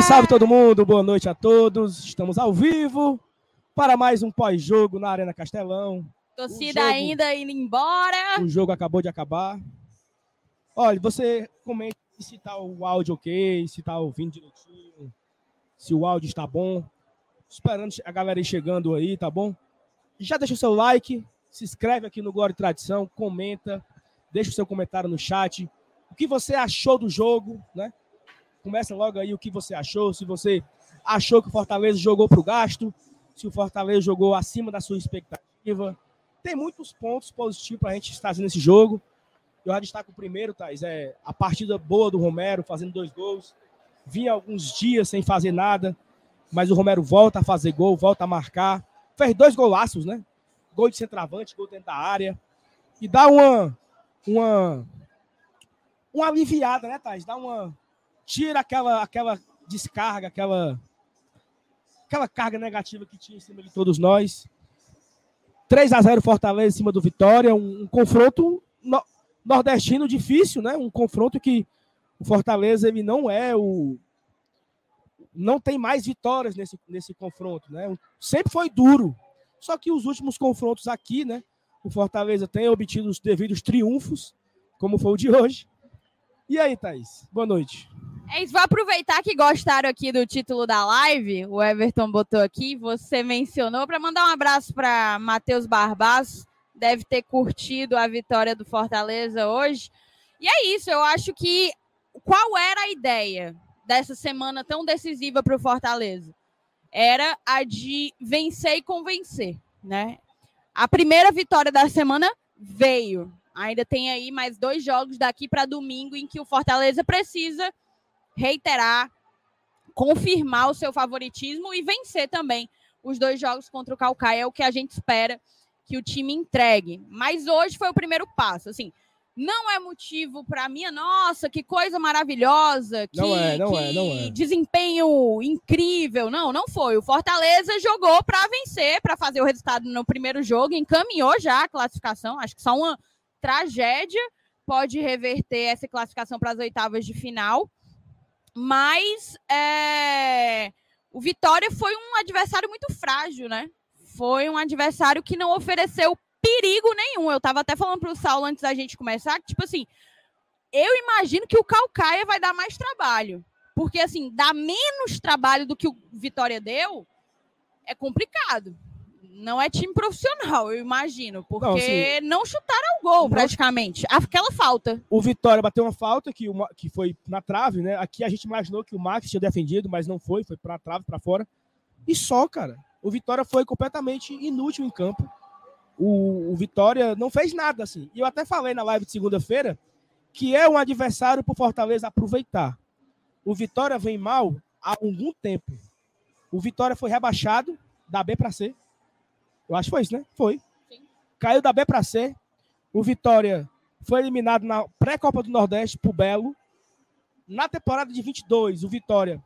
Salve, salve todo mundo, boa noite a todos. Estamos ao vivo para mais um pós-jogo na Arena Castelão. Torcida jogo, ainda indo embora. O jogo acabou de acabar. Olha, você comenta se tá o áudio ok, se tá ouvindo direitinho, se o áudio está bom. Esperando a galera ir chegando aí, tá bom? Já deixa o seu like, se inscreve aqui no Glória e Tradição, comenta, deixa o seu comentário no chat. O que você achou do jogo, né? Começa logo aí o que você achou, se você achou que o Fortaleza jogou para o gasto, se o Fortaleza jogou acima da sua expectativa. Tem muitos pontos positivos para a gente estar nesse jogo. Eu já destaco o primeiro, Thais, é a partida boa do Romero, fazendo dois gols. Vinha alguns dias sem fazer nada, mas o Romero volta a fazer gol, volta a marcar. Fez dois golaços, né? Gol de centroavante, gol dentro da área. E dá uma, uma, uma aliviada, né, Thais? Dá uma. Tira aquela, aquela descarga, aquela, aquela carga negativa que tinha em cima de todos nós. 3 a 0 Fortaleza em cima do Vitória, um, um confronto no, nordestino difícil, né? Um confronto que o Fortaleza ele não é o não tem mais vitórias nesse, nesse confronto, né? Sempre foi duro. Só que os últimos confrontos aqui, né? O Fortaleza tem obtido os devidos triunfos, como foi o de hoje. E aí, Thaís? Boa noite. É isso, vou aproveitar que gostaram aqui do título da live, o Everton botou aqui, você mencionou, para mandar um abraço para Matheus Barbaço, deve ter curtido a vitória do Fortaleza hoje. E é isso, eu acho que qual era a ideia dessa semana tão decisiva para o Fortaleza? Era a de vencer e convencer, né? A primeira vitória da semana veio. Ainda tem aí mais dois jogos daqui para domingo em que o Fortaleza precisa reiterar, confirmar o seu favoritismo e vencer também os dois jogos contra o Calcaia, é o que a gente espera que o time entregue. Mas hoje foi o primeiro passo, assim, não é motivo para mim, nossa, que coisa maravilhosa, que, não é, não que é, não é. desempenho incrível. Não, não foi. O Fortaleza jogou para vencer, para fazer o resultado no primeiro jogo, encaminhou já a classificação. Acho que só uma tragédia pode reverter essa classificação para as oitavas de final. Mas é... o Vitória foi um adversário muito frágil, né? Foi um adversário que não ofereceu perigo nenhum. Eu estava até falando para o Saulo antes da gente começar, que, tipo assim, eu imagino que o Calcaia vai dar mais trabalho. Porque, assim, dá menos trabalho do que o Vitória deu, é complicado. Não é time profissional, eu imagino. Porque não, assim, não chutaram o gol, praticamente. Aquela falta. O Vitória bateu uma falta que, uma, que foi na trave, né? Aqui a gente imaginou que o Max tinha defendido, mas não foi. Foi para trave, para fora. E só, cara. O Vitória foi completamente inútil em campo o, o Vitória não fez nada assim. E eu até falei na live de segunda-feira que é um adversário para o Fortaleza aproveitar. O Vitória vem mal há algum tempo. O Vitória foi rebaixado da B para C. Eu acho que foi isso, né? Foi. Sim. Caiu da B para C. O Vitória foi eliminado na pré-copa do Nordeste pro Belo. Na temporada de 22, o Vitória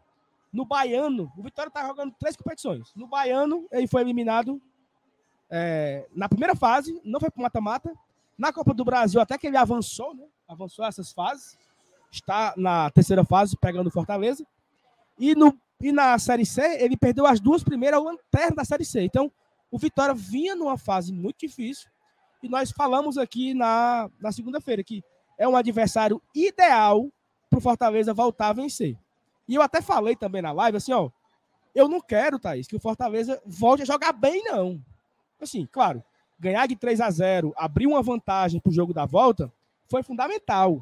no Baiano, o Vitória tá jogando três competições. No Baiano, ele foi eliminado é, na primeira fase, não foi para mata-mata. Na Copa do Brasil, até que ele avançou, né? Avançou essas fases. Está na terceira fase, pegando Fortaleza. E, no, e na Série C, ele perdeu as duas primeiras lanternas da Série C. Então, o Vitória vinha numa fase muito difícil. E nós falamos aqui na, na segunda-feira que é um adversário ideal para o Fortaleza voltar a vencer. E eu até falei também na live assim, ó. Eu não quero, Thaís, que o Fortaleza volte a jogar bem, não. Assim, claro, ganhar de 3 a 0, abrir uma vantagem para o jogo da volta, foi fundamental.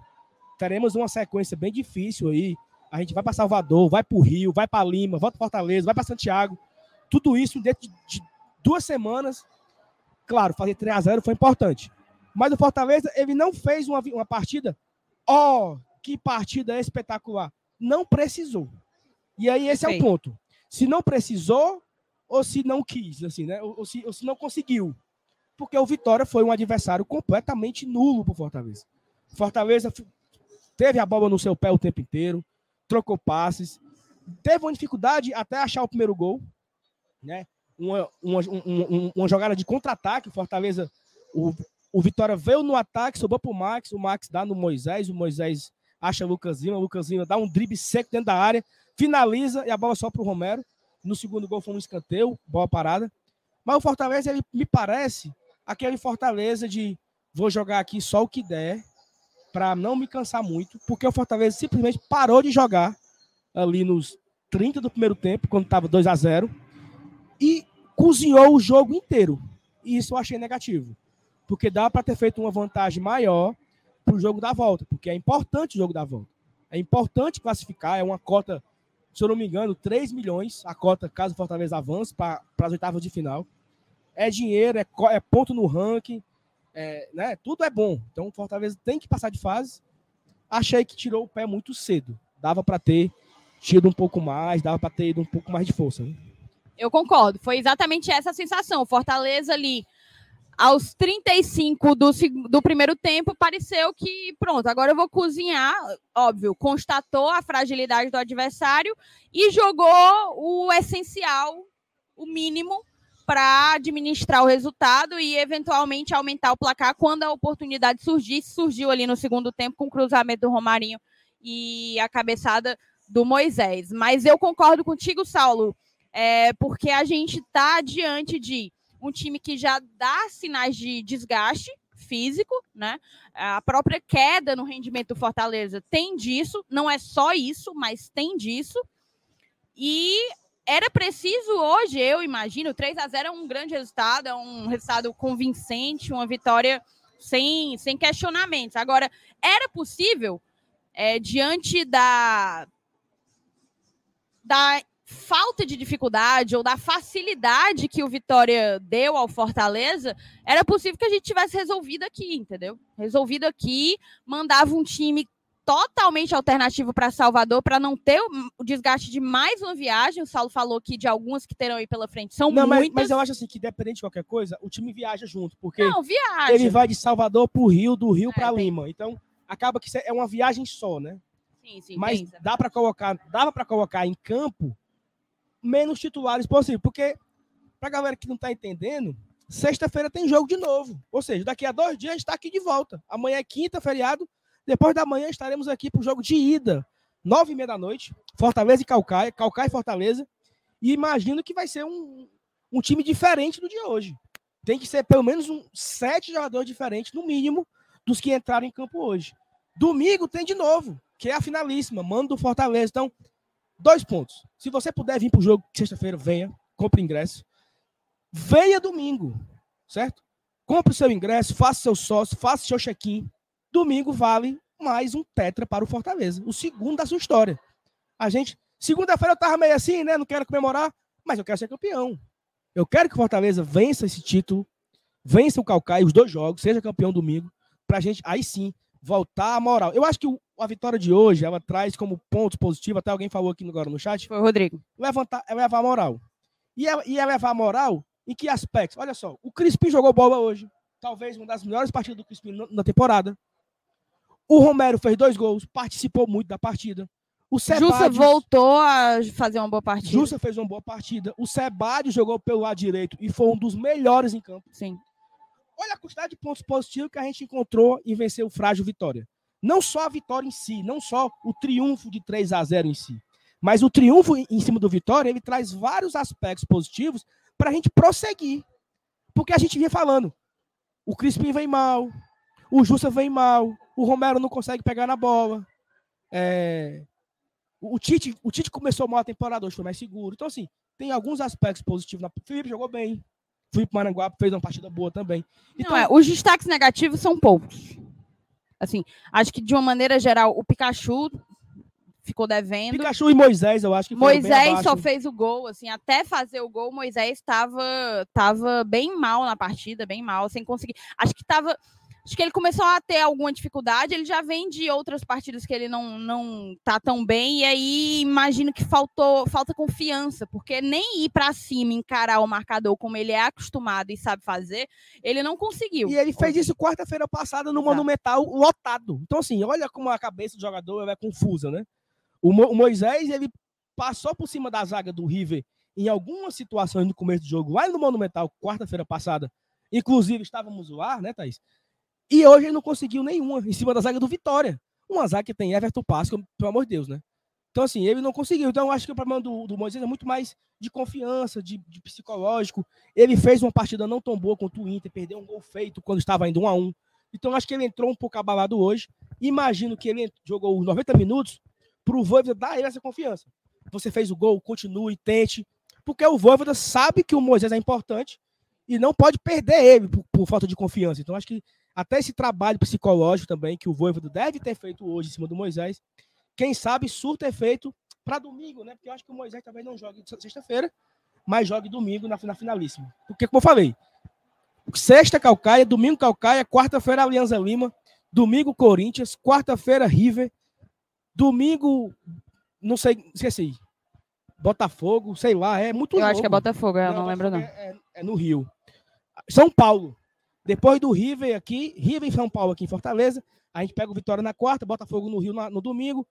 Teremos uma sequência bem difícil aí. A gente vai para Salvador, vai para o Rio, vai para Lima, volta para Fortaleza, vai para Santiago. Tudo isso dentro de duas semanas. Claro, fazer 3 a 0 foi importante. Mas o Fortaleza, ele não fez uma, uma partida. Ó, oh, que partida espetacular. Não precisou. E aí esse é o ponto. Se não precisou, ou se não quis, assim, né? Ou, ou, se, ou se não conseguiu. Porque o Vitória foi um adversário completamente nulo para o Fortaleza. Fortaleza teve a bola no seu pé o tempo inteiro, trocou passes, teve uma dificuldade até achar o primeiro gol, né? Uma, uma, uma, uma jogada de contra-ataque, Fortaleza, o, o Vitória veio no ataque, sobrou para o Max, o Max dá no Moisés, o Moisés acha Lucas Lima, o Lucas Lima dá um drible seco dentro da área, finaliza e a bola só para o Romero. No segundo gol foi um escanteio, boa parada. Mas o Fortaleza, ele me parece aquele Fortaleza de vou jogar aqui só o que der, para não me cansar muito, porque o Fortaleza simplesmente parou de jogar ali nos 30 do primeiro tempo, quando estava 2 a 0 e cozinhou o jogo inteiro. E isso eu achei negativo, porque dá para ter feito uma vantagem maior para o jogo da volta, porque é importante o jogo da volta. É importante classificar, é uma cota, se eu não me engano, 3 milhões a cota caso o Fortaleza avance para as oitavas de final. É dinheiro, é, é ponto no ranking, é, né? Tudo é bom. Então o Fortaleza tem que passar de fase. Achei que tirou o pé muito cedo. Dava para ter tido um pouco mais, dava para ter ido um pouco mais de força. Né? Eu concordo. Foi exatamente essa sensação. Fortaleza ali aos 35 do, do primeiro tempo, pareceu que, pronto, agora eu vou cozinhar. Óbvio, constatou a fragilidade do adversário e jogou o essencial, o mínimo, para administrar o resultado e eventualmente aumentar o placar quando a oportunidade surgisse. Surgiu ali no segundo tempo com o cruzamento do Romarinho e a cabeçada do Moisés. Mas eu concordo contigo, Saulo, é, porque a gente está diante de um time que já dá sinais de desgaste físico, né? A própria queda no rendimento do Fortaleza tem disso, não é só isso, mas tem disso. E era preciso hoje, eu imagino, 3 a 0 é um grande resultado, é um resultado convincente, uma vitória sem, sem questionamentos. Agora, era possível, é, diante da, da falta de dificuldade ou da facilidade que o Vitória deu ao Fortaleza, era possível que a gente tivesse resolvido aqui, entendeu? Resolvido aqui, mandava um time totalmente alternativo para Salvador para não ter o desgaste de mais uma viagem. O Saulo falou que de algumas que terão aí pela frente são não, muitas. Mas, mas eu acho assim que dependente de qualquer coisa, o time viaja junto, porque não, viaja. ele vai de Salvador para o Rio, do Rio é, para Lima. Então acaba que é uma viagem só, né? Sim, sim. Mas pensa. dá para colocar, dava para colocar em campo menos titulares possível, porque para galera que não está entendendo, sexta-feira tem jogo de novo. Ou seja, daqui a dois dias a gente está aqui de volta. Amanhã é quinta, feriado. Depois da manhã estaremos aqui para o jogo de ida, nove e meia da noite, Fortaleza e Calcaia, Calcaia e Fortaleza. E imagino que vai ser um, um time diferente do de hoje. Tem que ser pelo menos um sete jogadores diferentes, no mínimo, dos que entraram em campo hoje. Domingo tem de novo, que é a finalíssima, mando do Fortaleza. Então, dois pontos. Se você puder vir para o jogo sexta-feira, venha, compre ingresso. Venha domingo, certo? Compre o seu ingresso, faça seu sócio, faça seu check-in domingo vale mais um tetra para o Fortaleza, o segundo da sua história. A gente, segunda-feira eu tava meio assim, né? Não quero comemorar, mas eu quero ser campeão. Eu quero que o Fortaleza vença esse título, vença o Calcaia, os dois jogos, seja campeão domingo, para a gente aí sim voltar a moral. Eu acho que a vitória de hoje ela traz como ponto positivo, até alguém falou aqui agora no chat. Foi o Rodrigo. Levantar, é levar a moral. E é, e é levar a moral em que aspectos? Olha só, o Crispim jogou bola hoje. Talvez uma das melhores partidas do Crispim na temporada. O Romero fez dois gols, participou muito da partida. O Jussa voltou a fazer uma boa partida. Jussa fez uma boa partida. O Sebade jogou pelo lado direito e foi um dos melhores em campo. Sim. Olha a quantidade de pontos positivos que a gente encontrou em vencer o frágil Vitória. Não só a vitória em si, não só o triunfo de 3 a 0 em si, mas o triunfo em cima do Vitória, ele traz vários aspectos positivos para a gente prosseguir. Porque a gente vinha falando, o Crispim vem mal, o Jussa vem mal, o Romero não consegue pegar na bola. É, o, Tite, o Tite começou mal a temporada, hoje foi mais seguro. Então, assim, tem alguns aspectos positivos. O Felipe jogou bem. O Felipe Maranguape fez uma partida boa também. Então, não, é, os destaques negativos são poucos. Assim, acho que de uma maneira geral, o Pikachu ficou devendo. Pikachu e Moisés, eu acho que Moisés só fez o gol, assim, até fazer o gol, Moisés estava tava bem mal na partida, bem mal, sem conseguir. Acho que estava Acho que ele começou a ter alguma dificuldade, ele já vem de outras partidas que ele não, não tá tão bem, e aí imagino que faltou falta confiança, porque nem ir para cima encarar o marcador como ele é acostumado e sabe fazer, ele não conseguiu. E ele fez isso quarta-feira passada no Exato. Monumental lotado. Então, assim, olha como a cabeça do jogador é confusa, né? O, Mo o Moisés, ele passou por cima da zaga do River em algumas situações no começo do jogo, lá no Monumental, quarta-feira passada. Inclusive, estávamos no ar, né, Thaís? E hoje ele não conseguiu nenhuma em cima da zaga do Vitória. Uma zaga que tem Everton Páscoa, pelo amor de Deus, né? Então, assim, ele não conseguiu. Então, acho que o problema do, do Moisés é muito mais de confiança, de, de, psicológico. Ele fez uma partida não tão boa contra o Inter, perdeu um gol feito quando estava indo 1 a 1 Então, acho que ele entrou um pouco abalado hoje. Imagino que ele jogou os 90 minutos para o Voivoda dar ele essa confiança. Você fez o gol, continue, tente. Porque o Voivoda sabe que o Moisés é importante e não pode perder ele por, por falta de confiança. Então, acho que até esse trabalho psicológico também que o Voivoda deve ter feito hoje em cima do Moisés, quem sabe surta efeito para domingo, né? Porque eu acho que o Moisés talvez não jogue sexta-feira, mas jogue domingo na, na finalíssima. Porque, como eu falei, sexta Calcaia, domingo Calcaia, quarta-feira Alianza Lima, domingo Corinthians, quarta-feira River, domingo, não sei, esqueci, Botafogo, sei lá, é muito Eu jogo. acho que é Botafogo, eu não, não lembro não. É, é, é, no Rio. São Paulo. Depois do River aqui, River e São Paulo aqui em Fortaleza, a gente pega o Vitória na quarta, Botafogo no Rio na, no domingo,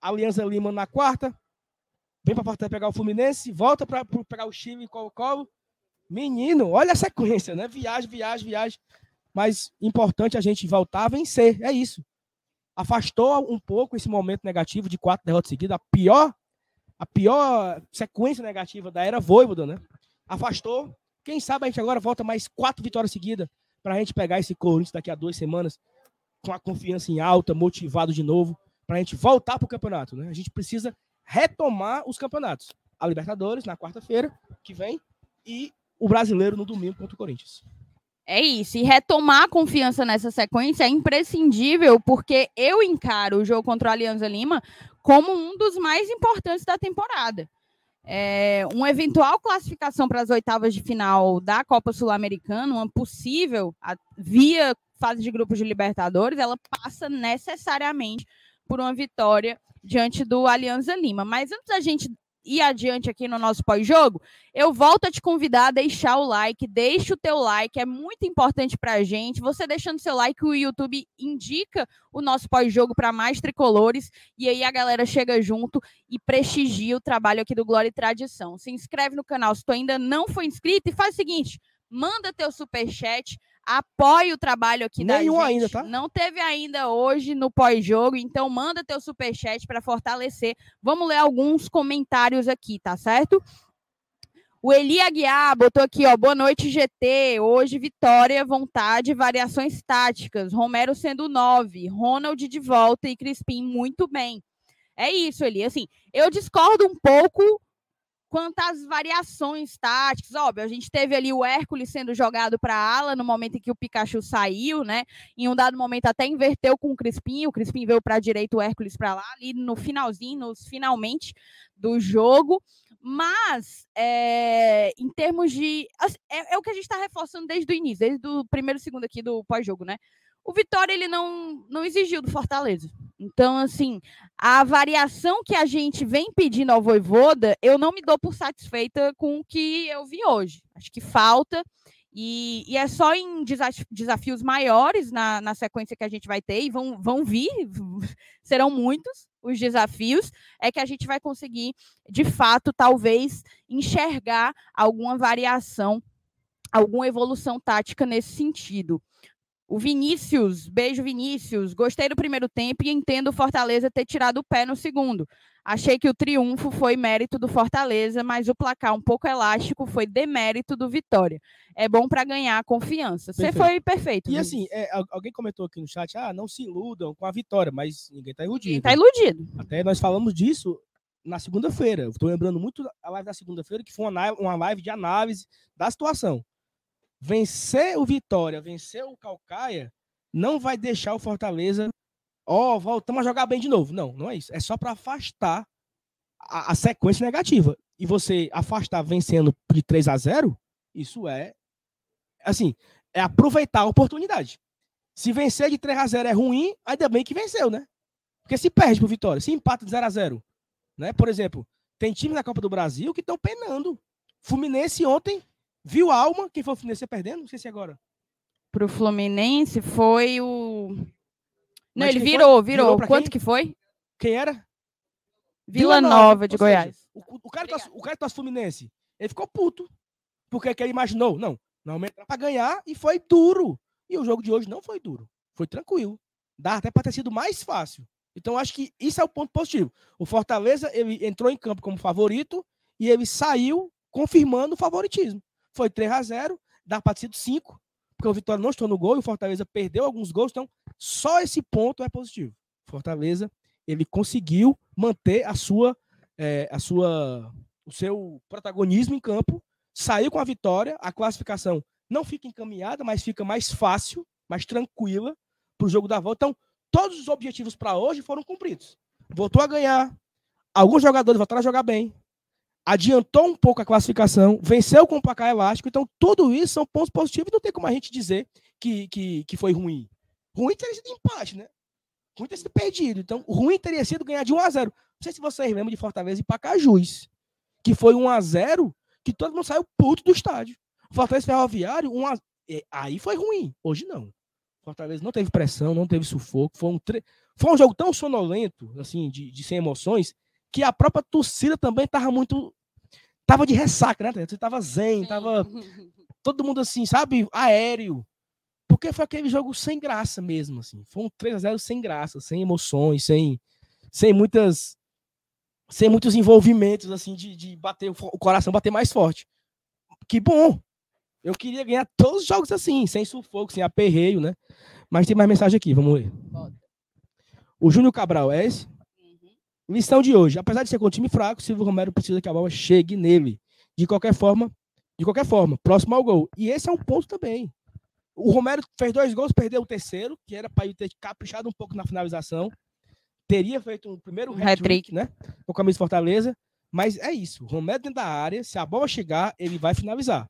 Aliança Lima na quarta, vem para Fortaleza pegar o Fluminense, volta para pegar o Chile e Colo-Colo. Menino, olha a sequência, né? Viagem, viagem, viagem. Mas importante a gente voltar a vencer, é isso. Afastou um pouco esse momento negativo de quatro derrotas seguidas, a pior a pior sequência negativa da era Voivoda, né? Afastou. Quem sabe a gente agora volta mais quatro vitórias seguidas para a gente pegar esse Corinthians daqui a duas semanas com a confiança em alta, motivado de novo, para a gente voltar para o campeonato, né? A gente precisa retomar os campeonatos. A Libertadores na quarta-feira que vem e o Brasileiro no domingo contra o Corinthians. É isso. E retomar a confiança nessa sequência é imprescindível, porque eu encaro o jogo contra o Alianza Lima como um dos mais importantes da temporada. É, uma eventual classificação para as oitavas de final da Copa Sul-Americana, uma possível a, via fase de grupos de Libertadores, ela passa necessariamente por uma vitória diante do Alianza Lima. Mas antes da gente ir adiante aqui no nosso pós-jogo, eu volto a te convidar a deixar o like, deixa o teu like, é muito importante para a gente. Você deixando seu like, o YouTube indica o nosso pós-jogo para mais tricolores e aí a galera chega junto e prestigia o trabalho aqui do Glória e Tradição. Se inscreve no canal se tu ainda não foi inscrito e faz o seguinte, manda teu super chat apoie o trabalho aqui Nenhum da gente. ainda, tá? Não teve ainda hoje no pós-jogo, então manda teu super chat para fortalecer. Vamos ler alguns comentários aqui, tá certo? O Eli Aguiar botou aqui, ó, boa noite GT, hoje vitória, vontade, variações táticas, Romero sendo 9, Ronald de volta e Crispim muito bem. É isso, Eli, assim, eu discordo um pouco quanto às variações táticas, óbvio, a gente teve ali o Hércules sendo jogado para ala no momento em que o Pikachu saiu, né? Em um dado momento até inverteu com o Crispim, o Crispim veio para a direita, o Hércules para lá, ali no finalzinho, nos finalmente do jogo. Mas, é, em termos de. Assim, é, é, o que a gente está reforçando desde o início, desde o primeiro segundo aqui do pós-jogo, né? O Vitória ele não, não exigiu do Fortaleza. Então, assim, a variação que a gente vem pedindo ao Voivoda, eu não me dou por satisfeita com o que eu vi hoje. Acho que falta. E, e é só em desafios maiores na, na sequência que a gente vai ter, e vão, vão vir, serão muitos os desafios, é que a gente vai conseguir, de fato, talvez, enxergar alguma variação, alguma evolução tática nesse sentido. O Vinícius, beijo Vinícius. Gostei do primeiro tempo e entendo o Fortaleza ter tirado o pé no segundo. Achei que o triunfo foi mérito do Fortaleza, mas o placar um pouco elástico foi demérito do Vitória. É bom para ganhar confiança. Você foi perfeito. E assim, é, alguém comentou aqui no chat: ah, não se iludam com a vitória, mas ninguém está iludido. Ninguém tá iludido. Até nós falamos disso na segunda-feira. Estou lembrando muito a live da segunda-feira, que foi uma live de análise da situação vencer o Vitória, vencer o Calcaia, não vai deixar o Fortaleza, ó, oh, voltamos a jogar bem de novo. Não, não é isso. É só para afastar a, a, sequência negativa. E você afastar vencendo de 3 a 0, isso é assim, é aproveitar a oportunidade. Se vencer de 3 a 0 é ruim, ainda bem que venceu, né? Porque se perde pro Vitória, se empata de 0 a 0, né? Por exemplo, tem times na Copa do Brasil que estão penando. Fluminense ontem Viu a Alma? Quem foi o Fluminense perdendo? Não sei se é agora. Pro Fluminense foi o. Não, Mas ele virou, virou. virou Quanto quem? que foi? Quem era? Vila, Nova, Nova de Goiás. Seja, o, o, cara o cara tá Fluminense, ele ficou puto. Porque que ele imaginou, não, normalmente era pra ganhar e foi duro. E o jogo de hoje não foi duro. Foi tranquilo. Dá até pra ter sido mais fácil. Então, acho que isso é o ponto positivo. O Fortaleza ele entrou em campo como favorito e ele saiu confirmando o favoritismo. Foi 3 a 0 dá para ter sido 5, porque o Vitória não estou no gol e o Fortaleza perdeu alguns gols, então só esse ponto é positivo. Fortaleza ele conseguiu manter a sua, é, a sua, o seu protagonismo em campo, saiu com a vitória, a classificação não fica encaminhada, mas fica mais fácil, mais tranquila para o jogo da volta. Então, todos os objetivos para hoje foram cumpridos. Voltou a ganhar, alguns jogadores voltaram a jogar bem, adiantou um pouco a classificação, venceu com o placar elástico. Então, tudo isso são pontos positivos não tem como a gente dizer que, que, que foi ruim. Ruim teria sido empate, né? Ruim teria sido perdido. Então, ruim teria sido ganhar de 1 a 0 Não sei se vocês lembram de Fortaleza e Pacajus, que foi 1 a 0 que todo mundo saiu puto do estádio. Fortaleza Ferroviário, 1 a... aí foi ruim. Hoje não. Fortaleza não teve pressão, não teve sufoco. Foi um, tre... foi um jogo tão sonolento, assim, de, de sem emoções, que a própria torcida também estava muito. Tava de ressaca, né? Você tava zen, tava todo mundo assim, sabe, aéreo. Porque foi aquele jogo sem graça mesmo, assim. Foi um 3 a 0 sem graça, sem emoções, sem, sem muitas sem muitos envolvimentos assim de, de bater o coração bater mais forte. Que bom. Eu queria ganhar todos os jogos assim, sem sufoco, sem aperreio, né? Mas tem mais mensagem aqui, vamos ler. O Júnior Cabral é esse? Lição de hoje. Apesar de ser com um time fraco, Silvio Romero precisa que a bola chegue nele. De qualquer forma, de qualquer forma, próximo ao gol. E esse é um ponto também. O Romero fez dois gols, perdeu o terceiro, que era para ele ter caprichado um pouco na finalização. Teria feito um primeiro hat-trick, né? Com a camisa Fortaleza. Mas é isso. O Romero dentro da área, se a bola chegar, ele vai finalizar.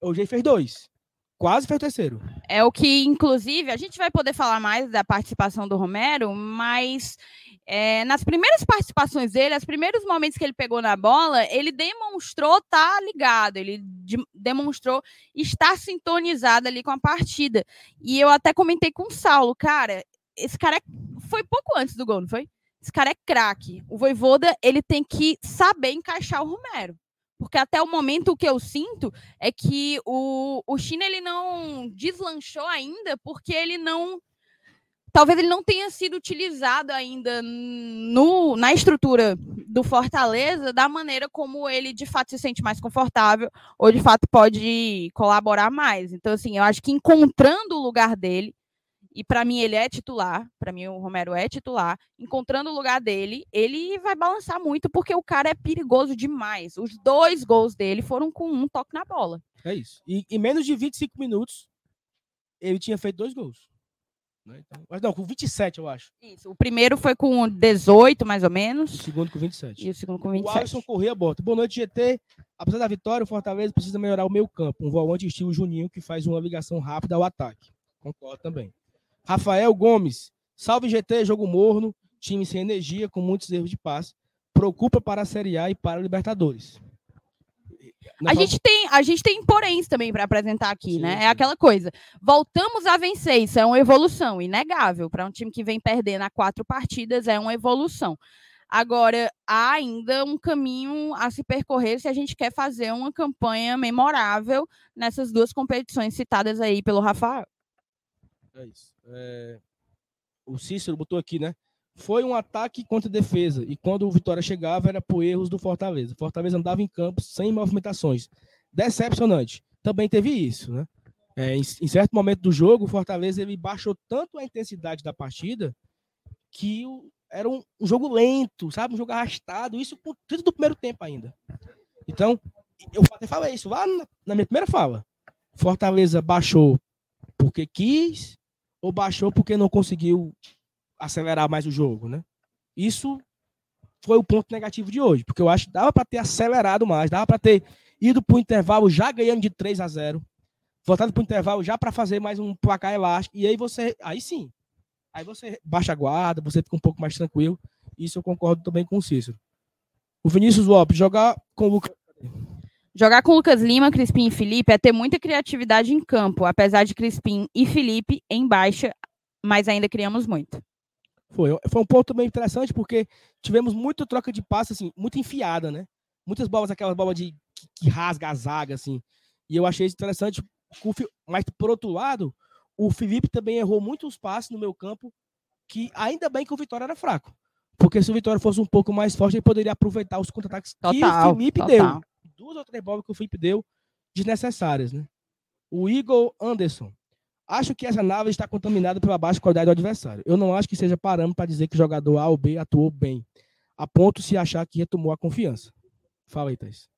Hoje ele fez dois. Quase fez o terceiro. É o que, inclusive, a gente vai poder falar mais da participação do Romero, mas é, nas primeiras participações dele, os primeiros momentos que ele pegou na bola, ele demonstrou estar tá ligado, ele de, demonstrou estar sintonizado ali com a partida. E eu até comentei com o Saulo, cara, esse cara é, foi pouco antes do gol, não foi? Esse cara é craque. O Voivoda, ele tem que saber encaixar o Romero. Porque até o momento o que eu sinto é que o, o China ele não deslanchou ainda porque ele não talvez ele não tenha sido utilizado ainda no, na estrutura do Fortaleza da maneira como ele de fato se sente mais confortável ou de fato pode colaborar mais. Então, assim, eu acho que encontrando o lugar dele, e para mim ele é titular, para mim o Romero é titular, encontrando o lugar dele, ele vai balançar muito porque o cara é perigoso demais. Os dois gols dele foram com um toque na bola. É isso. E em menos de 25 minutos, ele tinha feito dois gols. Né? Então, mas não, com 27, eu acho. Isso. O primeiro foi com 18, mais ou menos. O segundo com 27. E o segundo com 27. O Alisson Corrêa bota. Boa noite, GT. Apesar da vitória, o Fortaleza precisa melhorar o meio campo. Um volante estilo Juninho que faz uma ligação rápida ao ataque. Concordo também. Rafael Gomes. Salve GT, jogo morno. Time sem energia, com muitos erros de passe. Preocupa para a Série A e para a Libertadores. A gente, tem, a gente tem poréns também para apresentar aqui, sim, né? É sim. É aquela coisa. Voltamos a vencer, isso é uma evolução, inegável. Para um time que vem perdendo a quatro partidas, é uma evolução. Agora, há ainda um caminho a se percorrer se a gente quer fazer uma campanha memorável nessas duas competições citadas aí pelo Rafael. É isso. É... O Cícero botou aqui, né? Foi um ataque contra defesa. E quando o Vitória chegava, era por erros do Fortaleza. O Fortaleza andava em campo sem movimentações. Decepcionante. Também teve isso, né? É, em, em, certo momento do jogo, o Fortaleza ele baixou tanto a intensidade da partida que o, era um, um, jogo lento, sabe? Um jogo arrastado. Isso por tudo do primeiro tempo ainda. Então, eu até falei isso lá na, na minha primeira fala. Fortaleza baixou porque quis ou baixou porque não conseguiu acelerar mais o jogo, né? Isso foi o ponto negativo de hoje, porque eu acho que dava para ter acelerado mais, dava para ter ido para o intervalo já ganhando de 3 a 0, voltado para o intervalo já para fazer mais um placar elástico, e aí você, aí sim, aí você baixa a guarda, você fica um pouco mais tranquilo, isso eu concordo também com o Cícero. O Vinícius Lopes, jogar com o Lucas... Jogar com Lucas Lima, Crispim e Felipe é ter muita criatividade em campo, apesar de Crispim e Felipe em baixa, mas ainda criamos muito. Foi, foi um ponto bem interessante porque tivemos muita troca de passe, assim, muito enfiada, né? Muitas bolas, aquelas bolas de, que, que rasga a zaga, assim. E eu achei isso interessante. Mas, por outro lado, o Felipe também errou muitos passes no meu campo que ainda bem que o Vitória era fraco. Porque se o Vitória fosse um pouco mais forte, ele poderia aproveitar os contra-ataques que o Felipe total. deu. Duas ou três bolas que o Felipe deu desnecessárias, né? O Igor Anderson. Acho que essa nave está contaminada pela baixa qualidade do adversário. Eu não acho que seja parâmetro para dizer que o jogador A ou B atuou bem, a ponto se achar que retomou a confiança. Fala aí, Thais.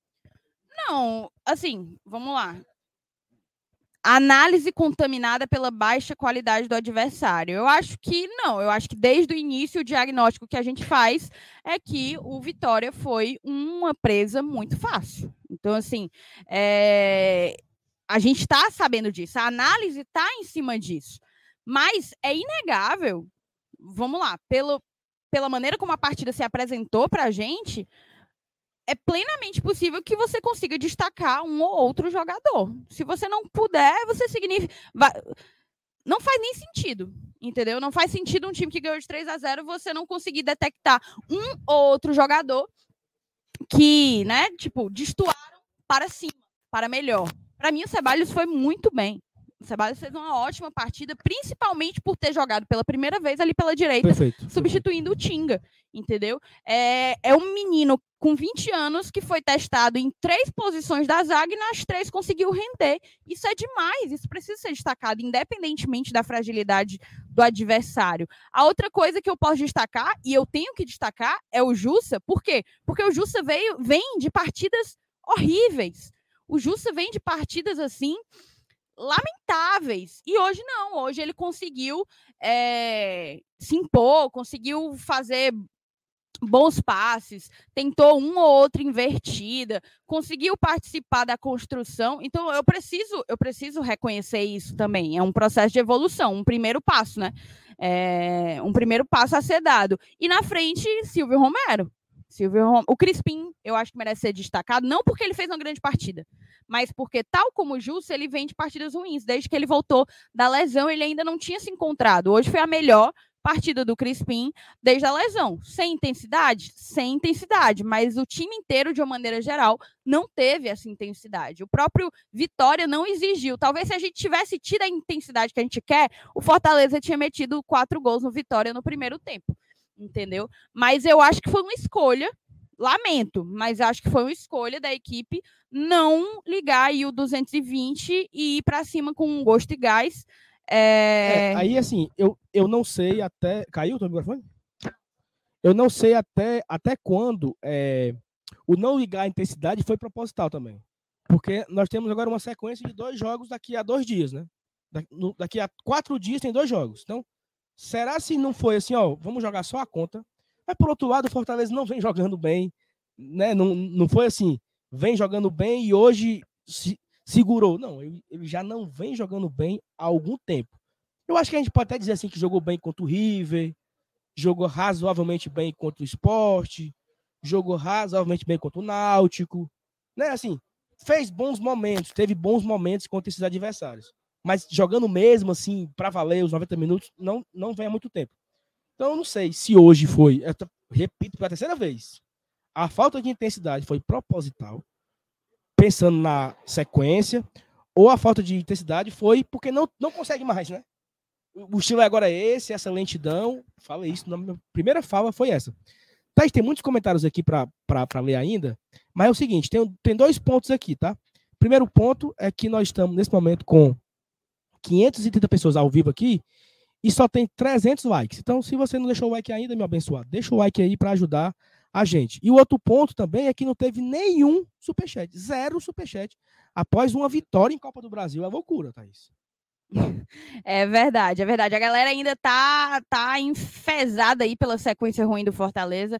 Não, assim, vamos lá análise contaminada pela baixa qualidade do adversário. Eu acho que não, eu acho que desde o início o diagnóstico que a gente faz é que o Vitória foi uma presa muito fácil. Então, assim, é... a gente está sabendo disso, a análise está em cima disso. Mas é inegável, vamos lá, pelo, pela maneira como a partida se apresentou para a gente, é plenamente possível que você consiga destacar um ou outro jogador. Se você não puder, você significa. Não faz nem sentido, entendeu? Não faz sentido um time que ganhou de 3 a 0 você não conseguir detectar um ou outro jogador que, né, tipo, destoaram para cima, para melhor. Para mim, o Ceballos foi muito bem. O Ceballos fez uma ótima partida, principalmente por ter jogado pela primeira vez ali pela direita, perfeito, substituindo perfeito. o Tinga, entendeu? É, é um menino com 20 anos que foi testado em três posições da zaga e nas três conseguiu render. Isso é demais, isso precisa ser destacado, independentemente da fragilidade do adversário. A outra coisa que eu posso destacar, e eu tenho que destacar, é o Jussa. Por quê? Porque o Jussa veio, vem de partidas horríveis. O Jussa vem de partidas assim lamentáveis. E hoje não, hoje ele conseguiu é, se impor, conseguiu fazer bons passes, tentou uma ou outra invertida, conseguiu participar da construção. Então eu preciso, eu preciso reconhecer isso também. É um processo de evolução, um primeiro passo, né? É, um primeiro passo a ser dado. E na frente, Silvio Romero. Silvio Romero. O Crispim, eu acho que merece ser destacado, não porque ele fez uma grande partida, mas porque, tal como o Justo, ele vem de partidas ruins. Desde que ele voltou da lesão, ele ainda não tinha se encontrado. Hoje foi a melhor partida do Crispim desde a lesão. Sem intensidade? Sem intensidade, mas o time inteiro, de uma maneira geral, não teve essa intensidade. O próprio Vitória não exigiu. Talvez se a gente tivesse tido a intensidade que a gente quer, o Fortaleza tinha metido quatro gols no Vitória no primeiro tempo. Entendeu? Mas eu acho que foi uma escolha lamento, mas acho que foi uma escolha da equipe não ligar aí o 220 e ir para cima com gosto e gás. É... É, aí, assim, eu, eu não sei até. Caiu o microfone? Eu não sei até, até quando é, o não ligar a intensidade foi proposital também. Porque nós temos agora uma sequência de dois jogos daqui a dois dias, né? Daqui a quatro dias tem dois jogos. Então, será se não foi assim, ó, vamos jogar só a conta, mas, por outro lado, o Fortaleza não vem jogando bem, né? Não, não foi assim, vem jogando bem e hoje se, segurou. Não, ele, ele já não vem jogando bem há algum tempo. Eu acho que a gente pode até dizer assim que jogou bem contra o River, jogou razoavelmente bem contra o Esporte, jogou razoavelmente bem contra o Náutico, né? Assim, fez bons momentos, teve bons momentos contra esses adversários. Mas jogando mesmo assim, para valer os 90 minutos, não, não vem há muito tempo. Então, eu não sei se hoje foi, eu repito pela terceira vez, a falta de intensidade foi proposital, pensando na sequência, ou a falta de intensidade foi porque não, não consegue mais, né? O estilo agora é esse, essa lentidão. Fala isso, na minha primeira fala foi essa. Tá, tem muitos comentários aqui para ler ainda, mas é o seguinte: tem, tem dois pontos aqui, tá? Primeiro ponto é que nós estamos nesse momento com 530 pessoas ao vivo aqui e só tem 300 likes. Então, se você não deixou o like ainda, meu abençoado, deixa o like aí para ajudar a gente. E o outro ponto também é que não teve nenhum superchat, zero superchat, após uma vitória em Copa do Brasil. É loucura, Thaís. É verdade, é verdade. A galera ainda tá, tá enfesada aí pela sequência ruim do Fortaleza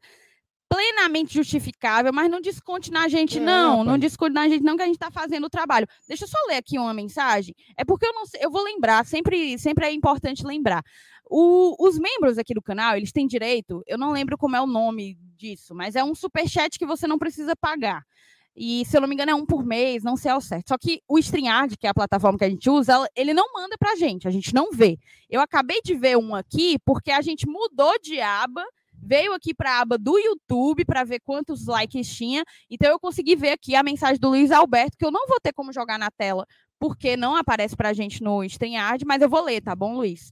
plenamente justificável, mas não desconte na gente, é, não. Rapaz. Não desconte na gente, não, que a gente está fazendo o trabalho. Deixa eu só ler aqui uma mensagem. É porque eu não sei, eu vou lembrar, sempre, sempre é importante lembrar. O, os membros aqui do canal, eles têm direito, eu não lembro como é o nome disso, mas é um super chat que você não precisa pagar. E, se eu não me engano, é um por mês, não sei ao certo. Só que o StreamYard, que é a plataforma que a gente usa, ele não manda pra gente, a gente não vê. Eu acabei de ver um aqui, porque a gente mudou de aba veio aqui para a aba do YouTube para ver quantos likes tinha. Então eu consegui ver aqui a mensagem do Luiz Alberto, que eu não vou ter como jogar na tela, porque não aparece para a gente no StreamYard, mas eu vou ler, tá bom, Luiz?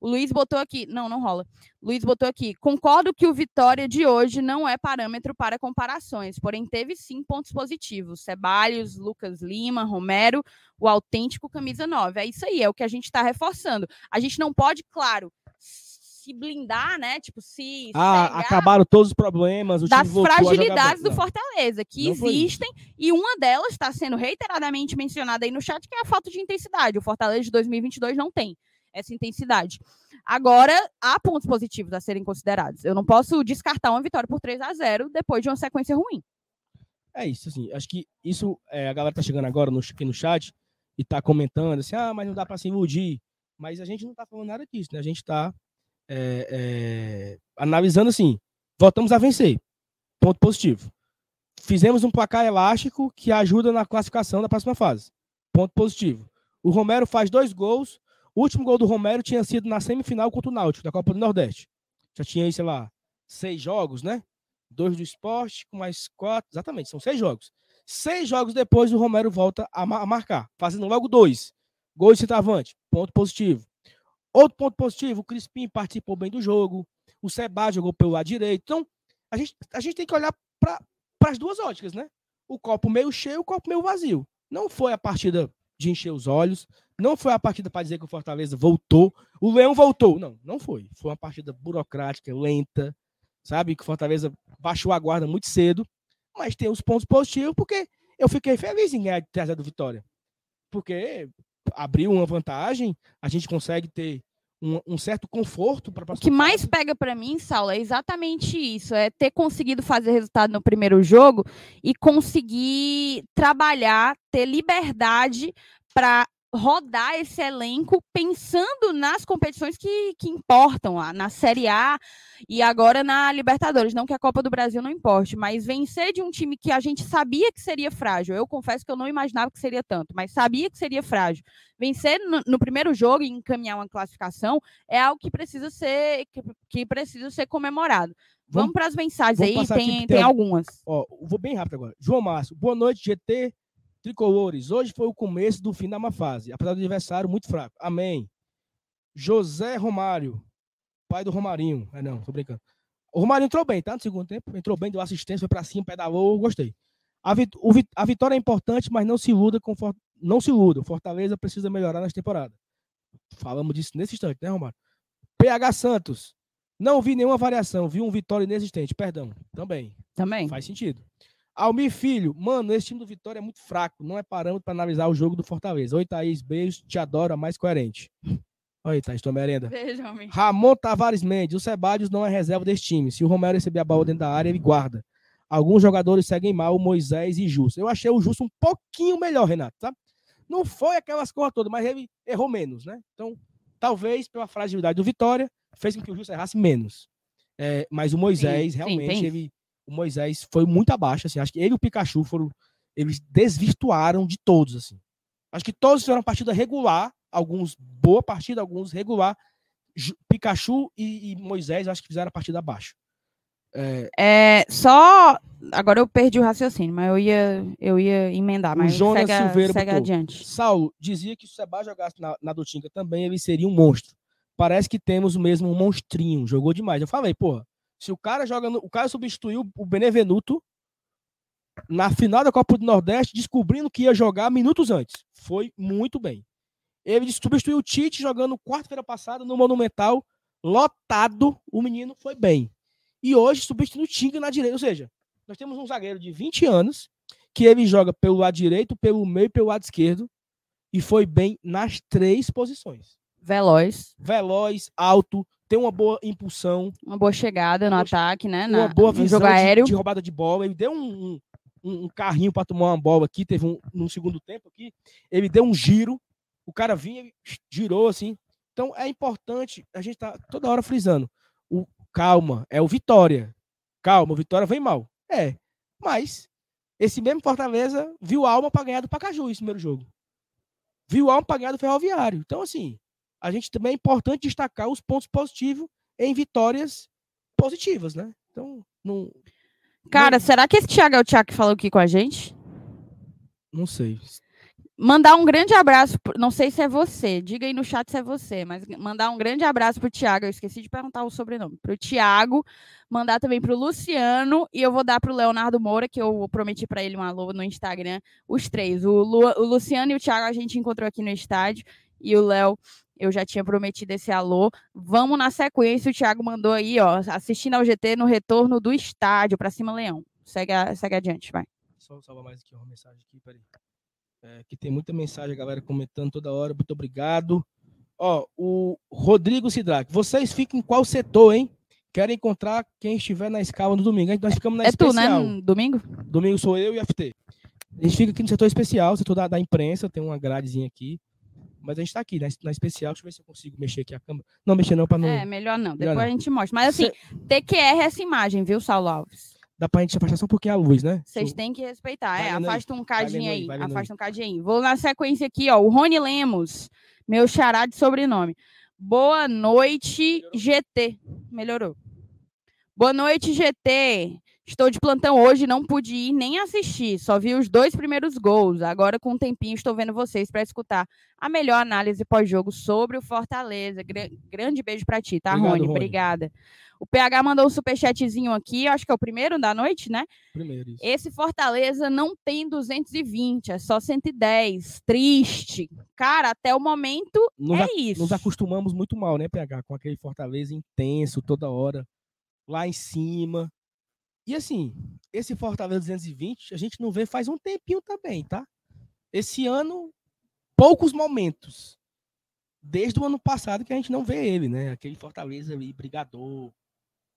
O Luiz botou aqui, não, não rola. Luiz botou aqui, concordo que o Vitória de hoje não é parâmetro para comparações, porém teve sim pontos positivos. Ceballos, Lucas Lima, Romero, o autêntico camisa 9. É isso aí, é o que a gente está reforçando. A gente não pode, claro, se blindar, né? Tipo, se. Ah, acabaram todos os problemas. das fragilidades do Fortaleza, que existem, e uma delas está sendo reiteradamente mencionada aí no chat, que é a falta de intensidade. O Fortaleza de 2022 não tem essa intensidade. Agora, há pontos positivos a serem considerados. Eu não posso descartar uma vitória por 3 a 0 depois de uma sequência ruim. É isso, assim. Acho que isso, é, a galera tá chegando agora no, aqui no chat e tá comentando assim, ah, mas não dá para se iludir. Mas a gente não tá falando nada disso, né? A gente tá é, é, analisando assim, voltamos a vencer. Ponto positivo. Fizemos um placar elástico que ajuda na classificação da próxima fase. Ponto positivo. O Romero faz dois gols. O último gol do Romero tinha sido na semifinal contra o Náutico, da Copa do Nordeste. Já tinha sei lá, seis jogos, né? Dois do esporte, mais quatro. Exatamente, são seis jogos. Seis jogos depois, o Romero volta a, marcar, fazendo logo dois. Gol de centroavante, ponto positivo. Outro ponto positivo, o Crispim participou bem do jogo, o Seba jogou pelo lado direito. Então, a gente, a gente tem que olhar para as duas óticas, né? O copo meio cheio, o copo meio vazio. Não foi a partida de encher os olhos, não foi a partida para dizer que o Fortaleza voltou, o Leão voltou. Não, não foi. Foi uma partida burocrática, lenta, sabe? Que o Fortaleza baixou a guarda muito cedo, mas tem os pontos positivos, porque eu fiquei feliz em ganhar de 3 do Vitória. Porque abriu uma vantagem, a gente consegue ter um, um certo conforto para O que mais pega para mim, Saulo, é exatamente isso: é ter conseguido fazer resultado no primeiro jogo e conseguir trabalhar, ter liberdade para rodar esse elenco pensando nas competições que, que importam, lá, na Série A e agora na Libertadores. Não que a Copa do Brasil não importe, mas vencer de um time que a gente sabia que seria frágil. Eu confesso que eu não imaginava que seria tanto, mas sabia que seria frágil. Vencer no, no primeiro jogo e encaminhar uma classificação é algo que precisa ser, que, que precisa ser comemorado. Vamos, vamos para as mensagens aí, tem, tem, tem algumas. Ó, vou bem rápido agora. João Márcio, boa noite, GT. Tricolores, hoje foi o começo do fim da má fase, apesar do adversário muito fraco. Amém. José Romário, pai do Romarinho. É não, tô brincando. O Romarinho entrou bem, tá? No segundo tempo. Entrou bem, deu assistência, foi pra cima, pedalou, gostei. A, vit o, a vitória é importante, mas não se iluda com não se iluda. Fortaleza precisa melhorar nesta temporada. Falamos disso nesse instante, né, Romário? PH Santos. Não vi nenhuma variação, vi um vitória inexistente. Perdão. Também. Também. Faz sentido. Almir Filho, mano, esse time do Vitória é muito fraco, não é parâmetro para analisar o jogo do Fortaleza. Oi, Thaís, beijo, te adoro, a mais coerente. Oi, Thaís, tua merenda. Beijo, Almir. Ramon Tavares Mendes, o Sebadios não é reserva desse time. Se o Romero receber a bola dentro da área, ele guarda. Alguns jogadores seguem mal, o Moisés e Justo. Eu achei o Justo um pouquinho melhor, Renato, tá? Não foi aquelas coisas todas, mas ele errou menos, né? Então, talvez pela fragilidade do Vitória, fez com que o Justo errasse menos. É, mas o Moisés, sim, realmente, sim, ele o Moisés foi muito abaixo, assim. Acho que ele e o Pikachu foram. Eles desvirtuaram de todos, assim. Acho que todos fizeram partida regular, alguns boa partida, alguns regular. Pikachu e, e Moisés, acho que fizeram a partida abaixo. É... é... só. Agora eu perdi o raciocínio, mas eu ia, eu ia emendar. Mas o Jonas segue, Silveira segue adiante. Saulo dizia que se o Seba jogasse na, na Dutinga também, ele seria um monstro. Parece que temos o mesmo monstrinho. Jogou demais. Eu falei, porra, se o cara joga. No, o cara substituiu o Benevenuto na final da Copa do Nordeste, descobrindo que ia jogar minutos antes. Foi muito bem. Ele substituiu o Tite jogando quarta-feira passada no Monumental, lotado. O menino foi bem. E hoje substituiu o Tinga na direita. Ou seja, nós temos um zagueiro de 20 anos que ele joga pelo lado direito, pelo meio e pelo lado esquerdo. E foi bem nas três posições. Veloz. Veloz, alto, tem uma boa impulsão. Uma boa chegada no boa, ataque, né? Uma na, boa visão jogo aéreo. De, de, roubada de bola. Ele deu um, um, um carrinho para tomar uma bola aqui, teve um no segundo tempo aqui. Ele deu um giro, o cara vinha, girou assim. Então é importante, a gente tá toda hora frisando. O calma, é o Vitória. Calma, o Vitória vem mal. É, mas esse mesmo Fortaleza viu alma para ganhar do Pacaju esse primeiro jogo. Viu alma para ganhar do Ferroviário. Então assim, a gente também é importante destacar os pontos positivos em vitórias positivas, né? Então, não. Cara, não... será que esse Thiago é o Thiago que falou aqui com a gente? Não sei. mandar um grande abraço, não sei se é você, diga aí no chat se é você, mas mandar um grande abraço pro Tiago, eu esqueci de perguntar o sobrenome, pro Tiago, mandar também pro Luciano e eu vou dar pro Leonardo Moura, que eu prometi para ele um alô no Instagram, os três, o, Lu, o Luciano e o Tiago a gente encontrou aqui no estádio e o Léo eu já tinha prometido esse alô. Vamos na sequência, o Thiago mandou aí, ó, assistindo ao GT no retorno do estádio para cima Leão. Segue, segue adiante, vai. Só salvar mais aqui uma mensagem aqui, peraí. É, que tem muita mensagem, a galera comentando toda hora. Muito obrigado. Ó, o Rodrigo Sidraque. Vocês ficam em qual setor, hein? Quero encontrar quem estiver na escala no domingo. Nós ficamos na é especial. tu, né? Domingo? Domingo sou eu e a FT. A gente fica aqui no setor especial, setor da, da imprensa, tem uma gradezinha aqui. Mas a gente tá aqui, na, na especial. Deixa eu ver se eu consigo mexer aqui a câmera. Não, mexer não, para não. É, melhor não. Melhor Depois não. a gente mostra. Mas assim, Cê... TQR é essa imagem, viu, Saulo Alves? Dá pra gente afastar só um pouquinho a luz, né? Vocês têm que respeitar. Vai é, afasta um cadinho aí. aí afasta um cadinho aí. Vou na sequência aqui, ó. O Rony Lemos, meu xará de sobrenome. Boa noite, Melhorou. GT. Melhorou. Boa noite, GT. Estou de plantão hoje, não pude ir nem assistir, só vi os dois primeiros gols. Agora, com um tempinho, estou vendo vocês para escutar a melhor análise pós-jogo sobre o Fortaleza. Gr grande beijo para ti, tá, Obrigado, Rony? Rony? Obrigada. O PH mandou um superchatzinho aqui, acho que é o primeiro da noite, né? Primeiro. Isso. Esse Fortaleza não tem 220, é só 110. Triste. Cara, até o momento nos é isso. Nos acostumamos muito mal, né, PH? Com aquele Fortaleza intenso toda hora, lá em cima e assim, esse Fortaleza 220, a gente não vê faz um tempinho também, tá? Esse ano, poucos momentos. Desde o ano passado que a gente não vê ele, né? Aquele Fortaleza ali, brigador,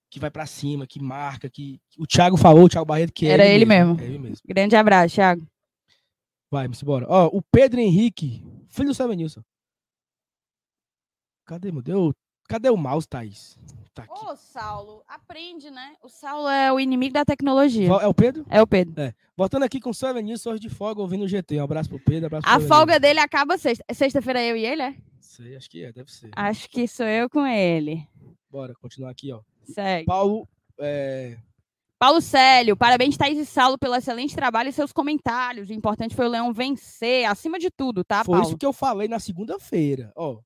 que vai para cima, que marca, que o Thiago falou, o Thiago Barreto, que é Era ele, ele mesmo. mesmo. É ele mesmo. Grande abraço, Thiago. Vai, vamos embora. Ó, o Pedro Henrique, filho do Sabenilson. Cadê, meu Deus? Cadê o mouse, Thaís? Aqui. Ô, Saulo, aprende, né? O Saulo é o inimigo da tecnologia. É o Pedro? É o Pedro. É. Voltando aqui com Seven News, hoje de folga, ouvindo o GT. Um abraço pro Pedro, abraço pro A folga dele acaba sexta. Sexta-feira eu e ele, é? Sei, acho que é, deve ser. Acho que sou eu com ele. Bora, continuar aqui, ó. Segue. Paulo, é... Paulo Célio, parabéns, Thaís e Saulo, pelo excelente trabalho e seus comentários. O importante foi o Leão vencer, acima de tudo, tá, foi Paulo? Foi isso que eu falei na segunda-feira. Ó,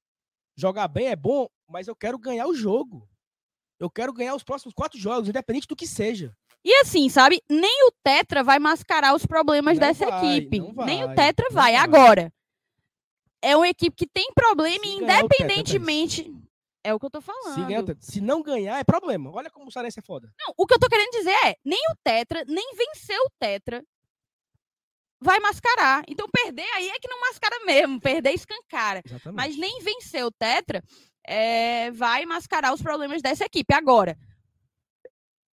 jogar bem é bom, mas eu quero ganhar o jogo. Eu quero ganhar os próximos quatro jogos, independente do que seja. E assim, sabe? Nem o Tetra vai mascarar os problemas não dessa vai, equipe. Vai, Nem o Tetra vai. vai. Agora, é uma equipe que tem problema Se independentemente. Tetra, é o que eu tô falando. Se, Se, não ganhar, é problema. Olha como o Sarense é foda. Não, o que eu tô querendo dizer é: nem o Tetra, nem vencer o Tetra vai mascarar. Então, perder aí é que não mascara mesmo. Perder escancara. Exatamente. Mas nem vencer o Tetra é, vai mascarar os problemas dessa equipe. Agora,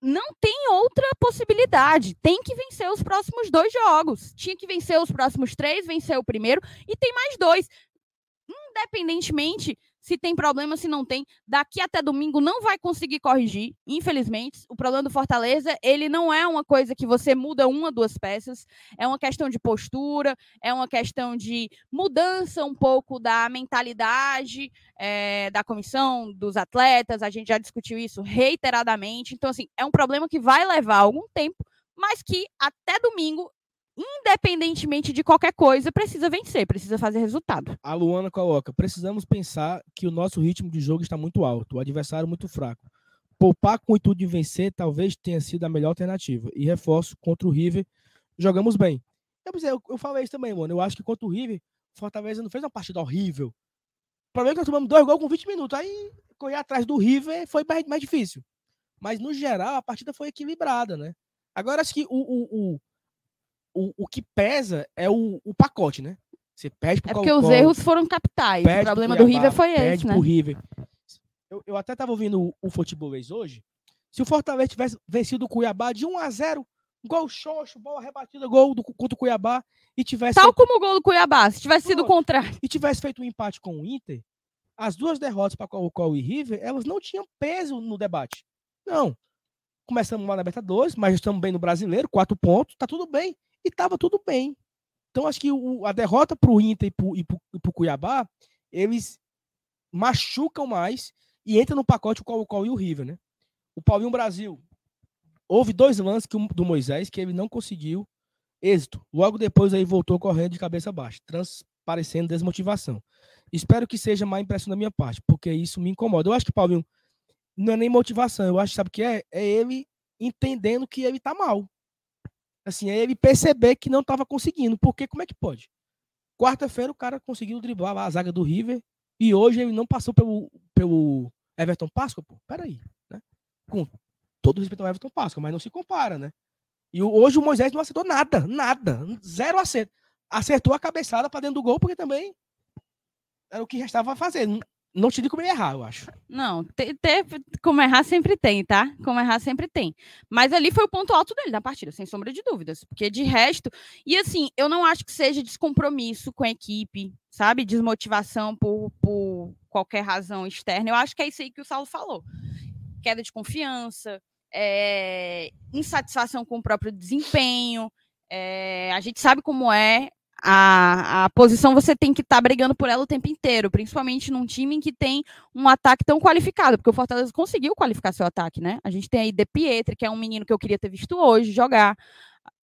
não tem outra possibilidade. Tem que vencer os próximos dois jogos. Tinha que vencer os próximos três, vencer o primeiro e tem mais dois. Independentemente se tem problema, se não tem. Daqui até domingo não vai conseguir corrigir, infelizmente. O problema do Fortaleza, ele não é uma coisa que você muda uma, duas peças. É uma questão de postura, é uma questão de mudança um pouco da mentalidade é, da comissão, dos atletas. A gente já discutiu isso reiteradamente. Então, assim, é um problema que vai levar algum tempo, mas que até domingo independentemente de qualquer coisa, precisa vencer, precisa fazer resultado. A Luana coloca: precisamos pensar que o nosso ritmo de jogo está muito alto, o adversário muito fraco. Poupar com o intuito de vencer talvez tenha sido a melhor alternativa. E reforço contra o River, jogamos bem. Eu, eu, eu falei isso também, mano. Eu acho que contra o River, Fortaleza não fez uma partida horrível. O problema é que nós tomamos dois gols com 20 minutos. Aí correr atrás do River foi mais, mais difícil. Mas, no geral, a partida foi equilibrada, né? Agora, acho que o, o, o o, o que pesa é o, o pacote, né? Você perde pro É porque os erros foram capitais. O problema Cuiabá, do River foi esse, né? Pro River. Eu, eu até tava ouvindo o, o futebolês hoje. Se o Fortaleza tivesse vencido o Cuiabá de 1 a 0 gol xoxo, bola rebatida, gol do, contra o Cuiabá, e tivesse. Tal feito... como o gol do Cuiabá, se tivesse sido o contrário. E tivesse feito um empate com o Inter, as duas derrotas para o Col e River, elas não tinham peso no debate. Não. Começamos lá na Libertadores, mas estamos bem no brasileiro, quatro pontos, tá tudo bem e estava tudo bem. Então, acho que o, a derrota para o Inter e para o Cuiabá, eles machucam mais e entra no pacote o Colo-Colo e o River, né? O Paulinho Brasil, houve dois lances que, do Moisés que ele não conseguiu êxito. Logo depois aí voltou correndo de cabeça baixa, transparecendo desmotivação. Espero que seja má impressão da minha parte, porque isso me incomoda. Eu acho que, Paulinho, não é nem motivação. Eu acho, sabe o que é? É ele entendendo que ele tá mal. Assim, é ele perceber que não estava conseguindo. Porque como é que pode? Quarta-feira o cara conseguiu driblar a zaga do River e hoje ele não passou pelo, pelo Everton Páscoa, pô. Peraí, né? Com todo respeito ao Everton Páscoa, mas não se compara, né? E hoje o Moisés não acertou nada, nada, zero acerto. Acertou a cabeçada para dentro do gol porque também era o que restava a fazer. Não te digo como errar, eu acho. Não, ter, ter, como errar sempre tem, tá? Como errar sempre tem. Mas ali foi o ponto alto dele da partida, sem sombra de dúvidas. Porque de resto. E assim, eu não acho que seja descompromisso com a equipe, sabe? Desmotivação por, por qualquer razão externa. Eu acho que é isso aí que o Saulo falou. Queda de confiança, é, insatisfação com o próprio desempenho. É, a gente sabe como é a, a posição você tem que estar tá brigando por ela o tempo inteiro, principalmente num time que tem um ataque tão qualificado, porque o Fortaleza conseguiu qualificar seu ataque, né? A gente tem aí De Pietri, que é um menino que eu queria ter visto hoje jogar,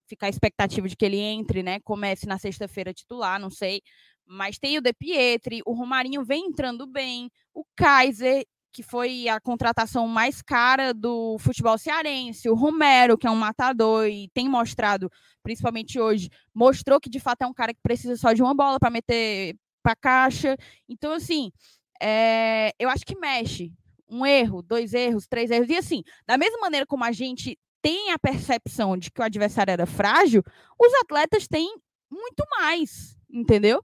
ficar a expectativa de que ele entre, né? Comece na sexta-feira titular, não sei. Mas tem o De Pietri, o Romarinho vem entrando bem, o Kaiser que foi a contratação mais cara do futebol cearense, o Romero, que é um matador e tem mostrado, principalmente hoje, mostrou que de fato é um cara que precisa só de uma bola para meter para caixa. Então, assim, é, eu acho que mexe. Um erro, dois erros, três erros. E assim, da mesma maneira como a gente tem a percepção de que o adversário era frágil, os atletas têm muito mais, entendeu?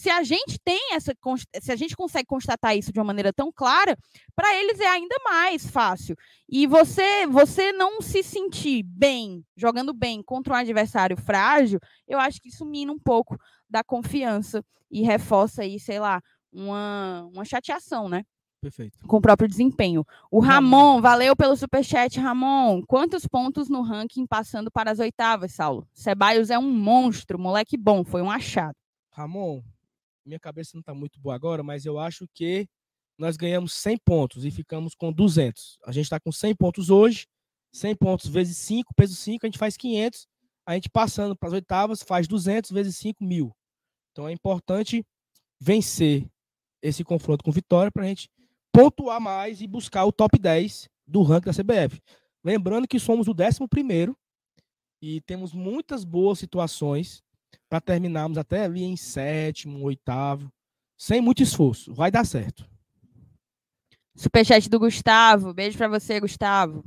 Se a gente tem essa, se a gente consegue constatar isso de uma maneira tão clara, para eles é ainda mais fácil. E você, você não se sentir bem, jogando bem contra um adversário frágil, eu acho que isso mina um pouco da confiança e reforça aí, sei lá, uma, uma chateação, né? Perfeito. Com o próprio desempenho. O Ramon, valeu pelo superchat, Ramon. Quantos pontos no ranking passando para as oitavas, Saulo? Ceballos é um monstro, moleque bom, foi um achado. Ramon, minha cabeça não está muito boa agora, mas eu acho que nós ganhamos 100 pontos e ficamos com 200. A gente está com 100 pontos hoje, 100 pontos vezes 5, peso 5, a gente faz 500. A gente passando para as oitavas faz 200 vezes 5 mil. Então é importante vencer esse confronto com vitória para a gente pontuar mais e buscar o top 10 do ranking da CBF. Lembrando que somos o 11 e temos muitas boas situações para terminarmos até ali em sétimo, oitavo, sem muito esforço. Vai dar certo. Superchat do Gustavo. Beijo para você, Gustavo.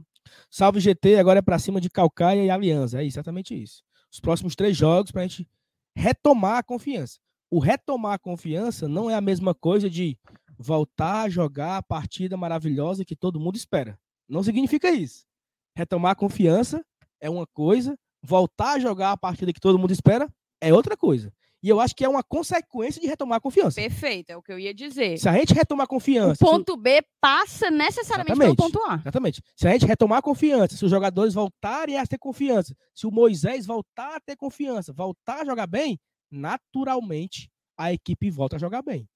Salve GT, agora é para cima de Calcaia e Aliança. É exatamente isso. Os próximos três jogos para a gente retomar a confiança. O retomar a confiança não é a mesma coisa de voltar a jogar a partida maravilhosa que todo mundo espera. Não significa isso. Retomar a confiança é uma coisa, voltar a jogar a partida que todo mundo espera é outra coisa. E eu acho que é uma consequência de retomar a confiança. Perfeito, é o que eu ia dizer. Se a gente retomar a confiança. O ponto B passa necessariamente exatamente, pelo ponto A. Exatamente. Se a gente retomar a confiança, se os jogadores voltarem a ter confiança, se o Moisés voltar a ter confiança, voltar a jogar bem, naturalmente a equipe volta a jogar bem.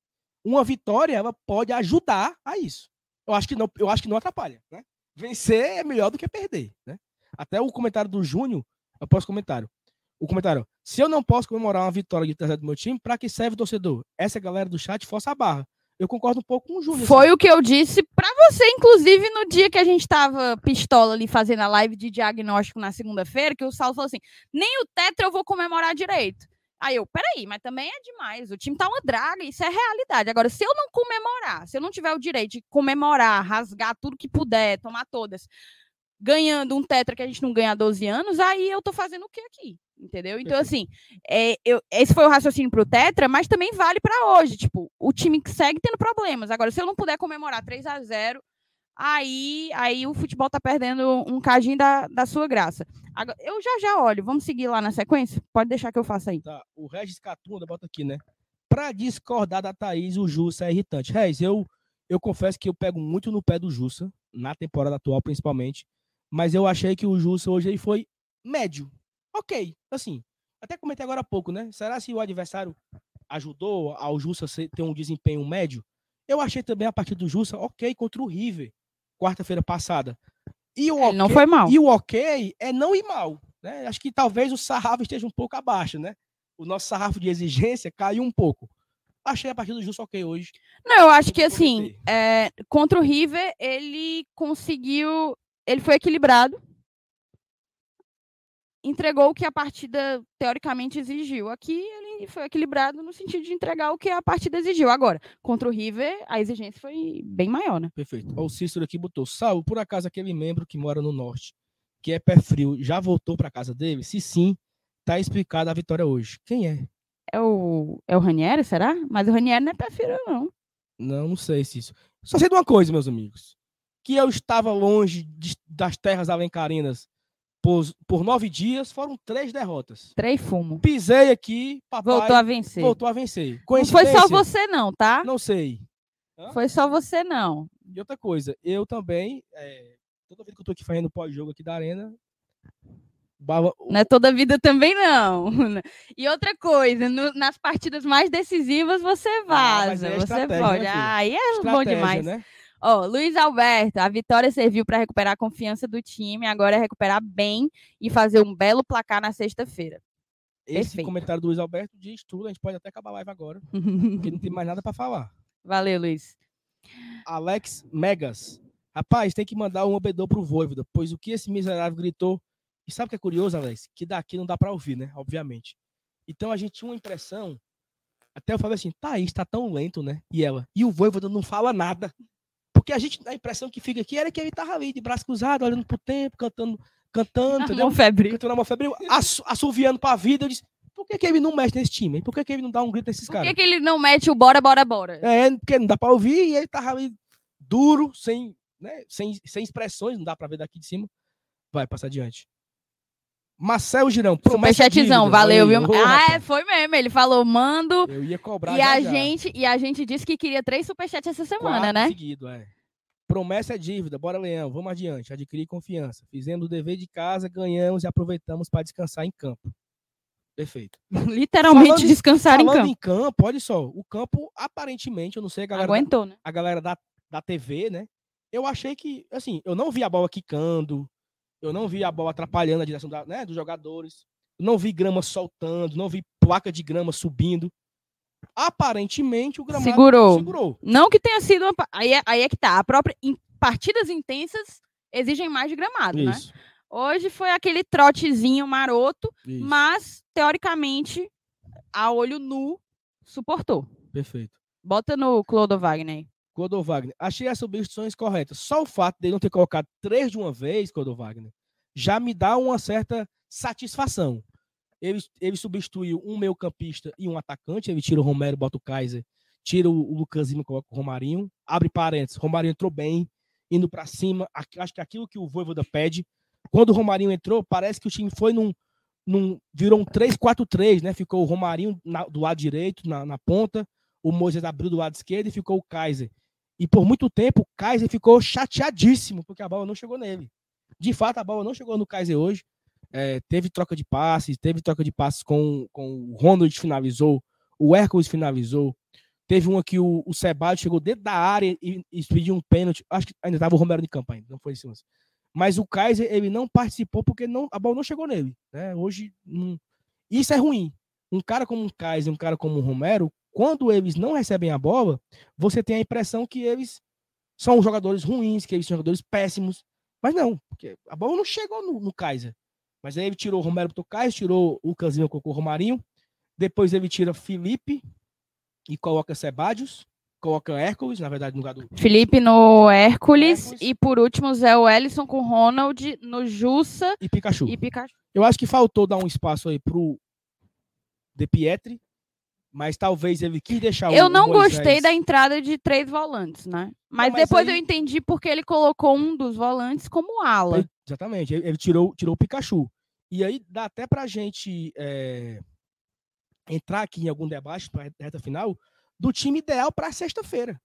Uma vitória ela pode ajudar a isso. Eu acho que não, eu acho que não atrapalha, né? Vencer é melhor do que perder, né? Até o comentário do Júnior, após o comentário o comentário. Se eu não posso comemorar uma vitória de terceiro do meu time, para que serve o torcedor? Essa galera do chat força a barra. Eu concordo um pouco com o Júnior. Foi assim. o que eu disse para você, inclusive, no dia que a gente tava pistola ali fazendo a live de diagnóstico na segunda-feira, que o Saulo falou assim: nem o tetra eu vou comemorar direito. Aí eu, peraí, mas também é demais. O time tá uma draga, isso é realidade. Agora, se eu não comemorar, se eu não tiver o direito de comemorar, rasgar tudo que puder, tomar todas, ganhando um tetra que a gente não ganha há 12 anos, aí eu tô fazendo o que aqui? Entendeu? Então, assim, é, eu, esse foi o raciocínio pro Tetra, mas também vale para hoje. Tipo, o time que segue tendo problemas. Agora, se eu não puder comemorar 3 a 0 aí, aí o futebol tá perdendo um cadinho da, da sua graça. Agora, eu já já olho. Vamos seguir lá na sequência? Pode deixar que eu faça aí. Tá, o Regis Catunda bota aqui, né? Pra discordar da Thaís, o Jussa é irritante. Regis, eu, eu confesso que eu pego muito no pé do Jussa, na temporada atual principalmente, mas eu achei que o Jussa hoje ele foi médio ok, assim, até comentei agora há pouco, né? Será se o adversário ajudou ao Jussa ter um desempenho médio? Eu achei também a partida do Jussa ok contra o River, quarta-feira passada. E o okay, não foi mal. E o ok é não ir mal. Né? Acho que talvez o sarrafo esteja um pouco abaixo, né? O nosso sarrafo de exigência caiu um pouco. Achei a partida do Justo ok hoje. Não, eu acho que assim, é, contra o River, ele conseguiu. Ele foi equilibrado. Entregou o que a partida teoricamente exigiu. Aqui ele foi equilibrado no sentido de entregar o que a partida exigiu. Agora, contra o River, a exigência foi bem maior, né? Perfeito. O Cícero aqui botou: Sal, por acaso aquele membro que mora no norte, que é pé frio, já voltou para casa dele? Se sim, tá explicada a vitória hoje. Quem é? É o, é o Ranieri, será? Mas o Ranieri não é pé frio, não. Não, não sei se isso. Só sei de uma coisa, meus amigos. Que eu estava longe de, das terras alencarinas por, por nove dias, foram três derrotas. Três fumo. Pisei aqui, papai Voltou a vencer. voltou a vencer. Não foi só você, não, tá? Não sei. Hã? Foi só você, não. E outra coisa, eu também, é, toda vez que eu tô aqui fazendo pós-jogo aqui da Arena, Não é toda vida também, não. E outra coisa, no- nas partidas mais decisivas você Ah, mas vaza. é você pode. né? Ah, aí é bom demais. né? Ó, Luiz Alberto, a vitória serviu para recuperar a confiança do time, agora é recuperar bem e fazer um belo placar na sexta-feira. Esse Perfeito. comentário do Luiz Alberto diz tudo, a gente pode até acabar a live agora, porque não tem mais nada para falar. Valeu, Luiz. Alex Megas. Rapaz, tem que mandar um obedor pro Voivoda, pois o que esse miserável gritou. E sabe o que é curioso, Alex? Que daqui não dá para ouvir, né? Obviamente. Então a gente tinha uma impressão. Até eu falei assim, tá, está tão lento, né? E ela. E o Voivoda não fala nada. Porque a gente, a impressão que fica aqui era que ele tava ali, de braço cruzado, olhando pro tempo, cantando, cantando, entendeu? Mão febril. Cantando a mão febril, assu- assoviando pra vida. Eu disse, por que, que ele não mexe nesse time? Por que, que ele não dá um grito nesses Por caras? que, que ele não mete o bora, bora, bora? É, porque não dá pra ouvir e ele tava ali duro, sem, né, sem, sem expressões, não dá pra ver daqui de cima. Vai, passa adiante. Marcel Girão, promessa Superchatzão, valeu, viu? ô, Ah, é, foi mesmo. Ele falou, mando. Eu ia cobrar E já, a, já. gente, e a gente disse que queria três superchats essa semana, Quatro né? seguido, é. Promessa é dívida, bora Leão, vamos adiante, adquirir confiança. Fizemos o dever de casa, ganhamos e aproveitamos para descansar em campo. Perfeito. Literalmente Falando em- descansar em Falando campo. em campo, olha só, o campo aparentemente, eu não sei, a galera, da- Aguentou, né? a galera da, da TV, né? Eu achei que, assim, eu não vi a bola quicando, eu não vi a bola atrapalhando a direção da- né, dos jogadores, não vi grama soltando, não vi placa de grama subindo. Aparentemente o gramado Segurou. segurou. Não que tenha sido uma. Aí é, aí é que tá. A própria. em partidas intensas exigem mais de gramado, né? Isso, Hoje foi aquele trotezinho maroto, isso. mas, teoricamente, a olho nu, suportou. Perfeito. Bota no Clodo Wagner aí. Clodo Wagner, achei as substituições corretas. Só o fato de não ter colocado três de uma vez, Clodo Wagner, já me dá uma certa satisfação. Ele, ele substituiu um meio campista e um atacante, ele tira o Romero, bota o Kaiser, tira o, o Lucas Lima, coloca o Romarinho, abre parênteses, Romarinho entrou bem, indo para cima, acho que aquilo que o Voivoda pede. Quando o Romarinho entrou, parece que o time foi num, num virou um 3-4-3, né? Ficou o Romarinho na- do lado direito, na, na ponta, o Moisés abriu do lado esquerdo e ficou o Kaiser. E por muito tempo, o Kaiser ficou chateadíssimo, porque a bola não chegou nele. De fato, a bola não chegou no Kaiser hoje. É, teve troca de passes, teve troca de passes com, com o Ronald finalizou, o Hércules finalizou. Teve uma que o, o Ceballos chegou dentro da área e, e pediu um pênalti. Acho que ainda estava o Romero de campo não foi lance. Mas o Kaiser, ele não participou porque não, a bola não chegou nele. Né? Hoje, não- isso é ruim. Um cara como o Kaiser, um cara como o Romero, quando eles não recebem a bola, você tem a impressão que eles são jogadores ruins, que eles são jogadores péssimos. Mas não, porque a bola não chegou no, no Kaiser. Mas aí ele tirou o Romero Kaiser, tirou o Casinho, colocou o Romarinho. Depois ele tira Felipe e coloca Sebadios, coloca Hércules, na verdade, no lugar do. Felipe no Hércules. Hércules. E por último, Zé Wellison com Ronald no Jussa E Pikachu. e Pikachu. Eu acho que faltou dar um espaço aí pro De Pietri, mas talvez ele quis deixar o- Eu o não Moisés- gostei da entrada de três volantes, né? Mas, mas depois aí- eu entendi porque ele colocou um dos volantes como ala. Ele- Exatamente, ele, ele tirou, tirou o Pikachu. E aí dá até pra gente é, entrar aqui em algum debate para reta final do time ideal para sexta-feira.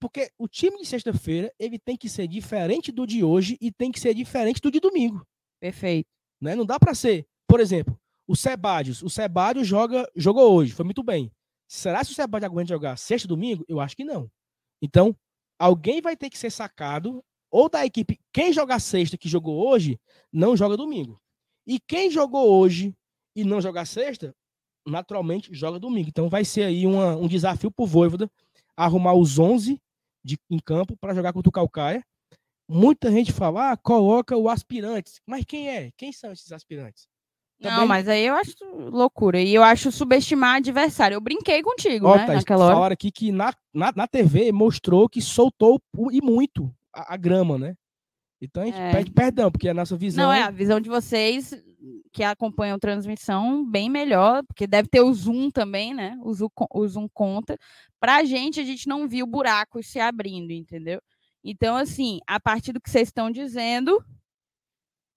Porque o time de sexta-feira ele tem que ser diferente do de hoje e tem que ser diferente do de domingo. Perfeito. Né? Não dá para ser, por exemplo, o Sebadios. O Sebadios joga, jogou hoje, foi muito bem. Será que o Sebadios aguenta jogar sexta domingo? Eu acho que não. Então, alguém vai ter que ser sacado, ou da equipe, quem joga sexta que jogou hoje, não joga domingo. E quem jogou hoje e não jogar sexta, naturalmente joga domingo. Então vai ser aí uma, um desafio pro Voivoda arrumar os 11 de, em campo para jogar contra o Calcaia. Muita gente fala, ah, coloca o aspirantes. Mas quem é? Quem são esses aspirantes? Também... Não, mas aí eu acho loucura. E eu acho subestimar adversário. Eu brinquei contigo, Ó, né? Tá, naquela hora. hora aqui que na, na, na TV mostrou que soltou e muito a, a grama, né? Então a gente é. pede perdão, porque a nossa visão. Não, é a visão de vocês que acompanham a transmissão bem melhor, porque deve ter o Zoom também, né? O Zoom, o Zoom conta. Pra gente, a gente não viu buracos se abrindo, entendeu? Então, assim, a partir do que vocês estão dizendo,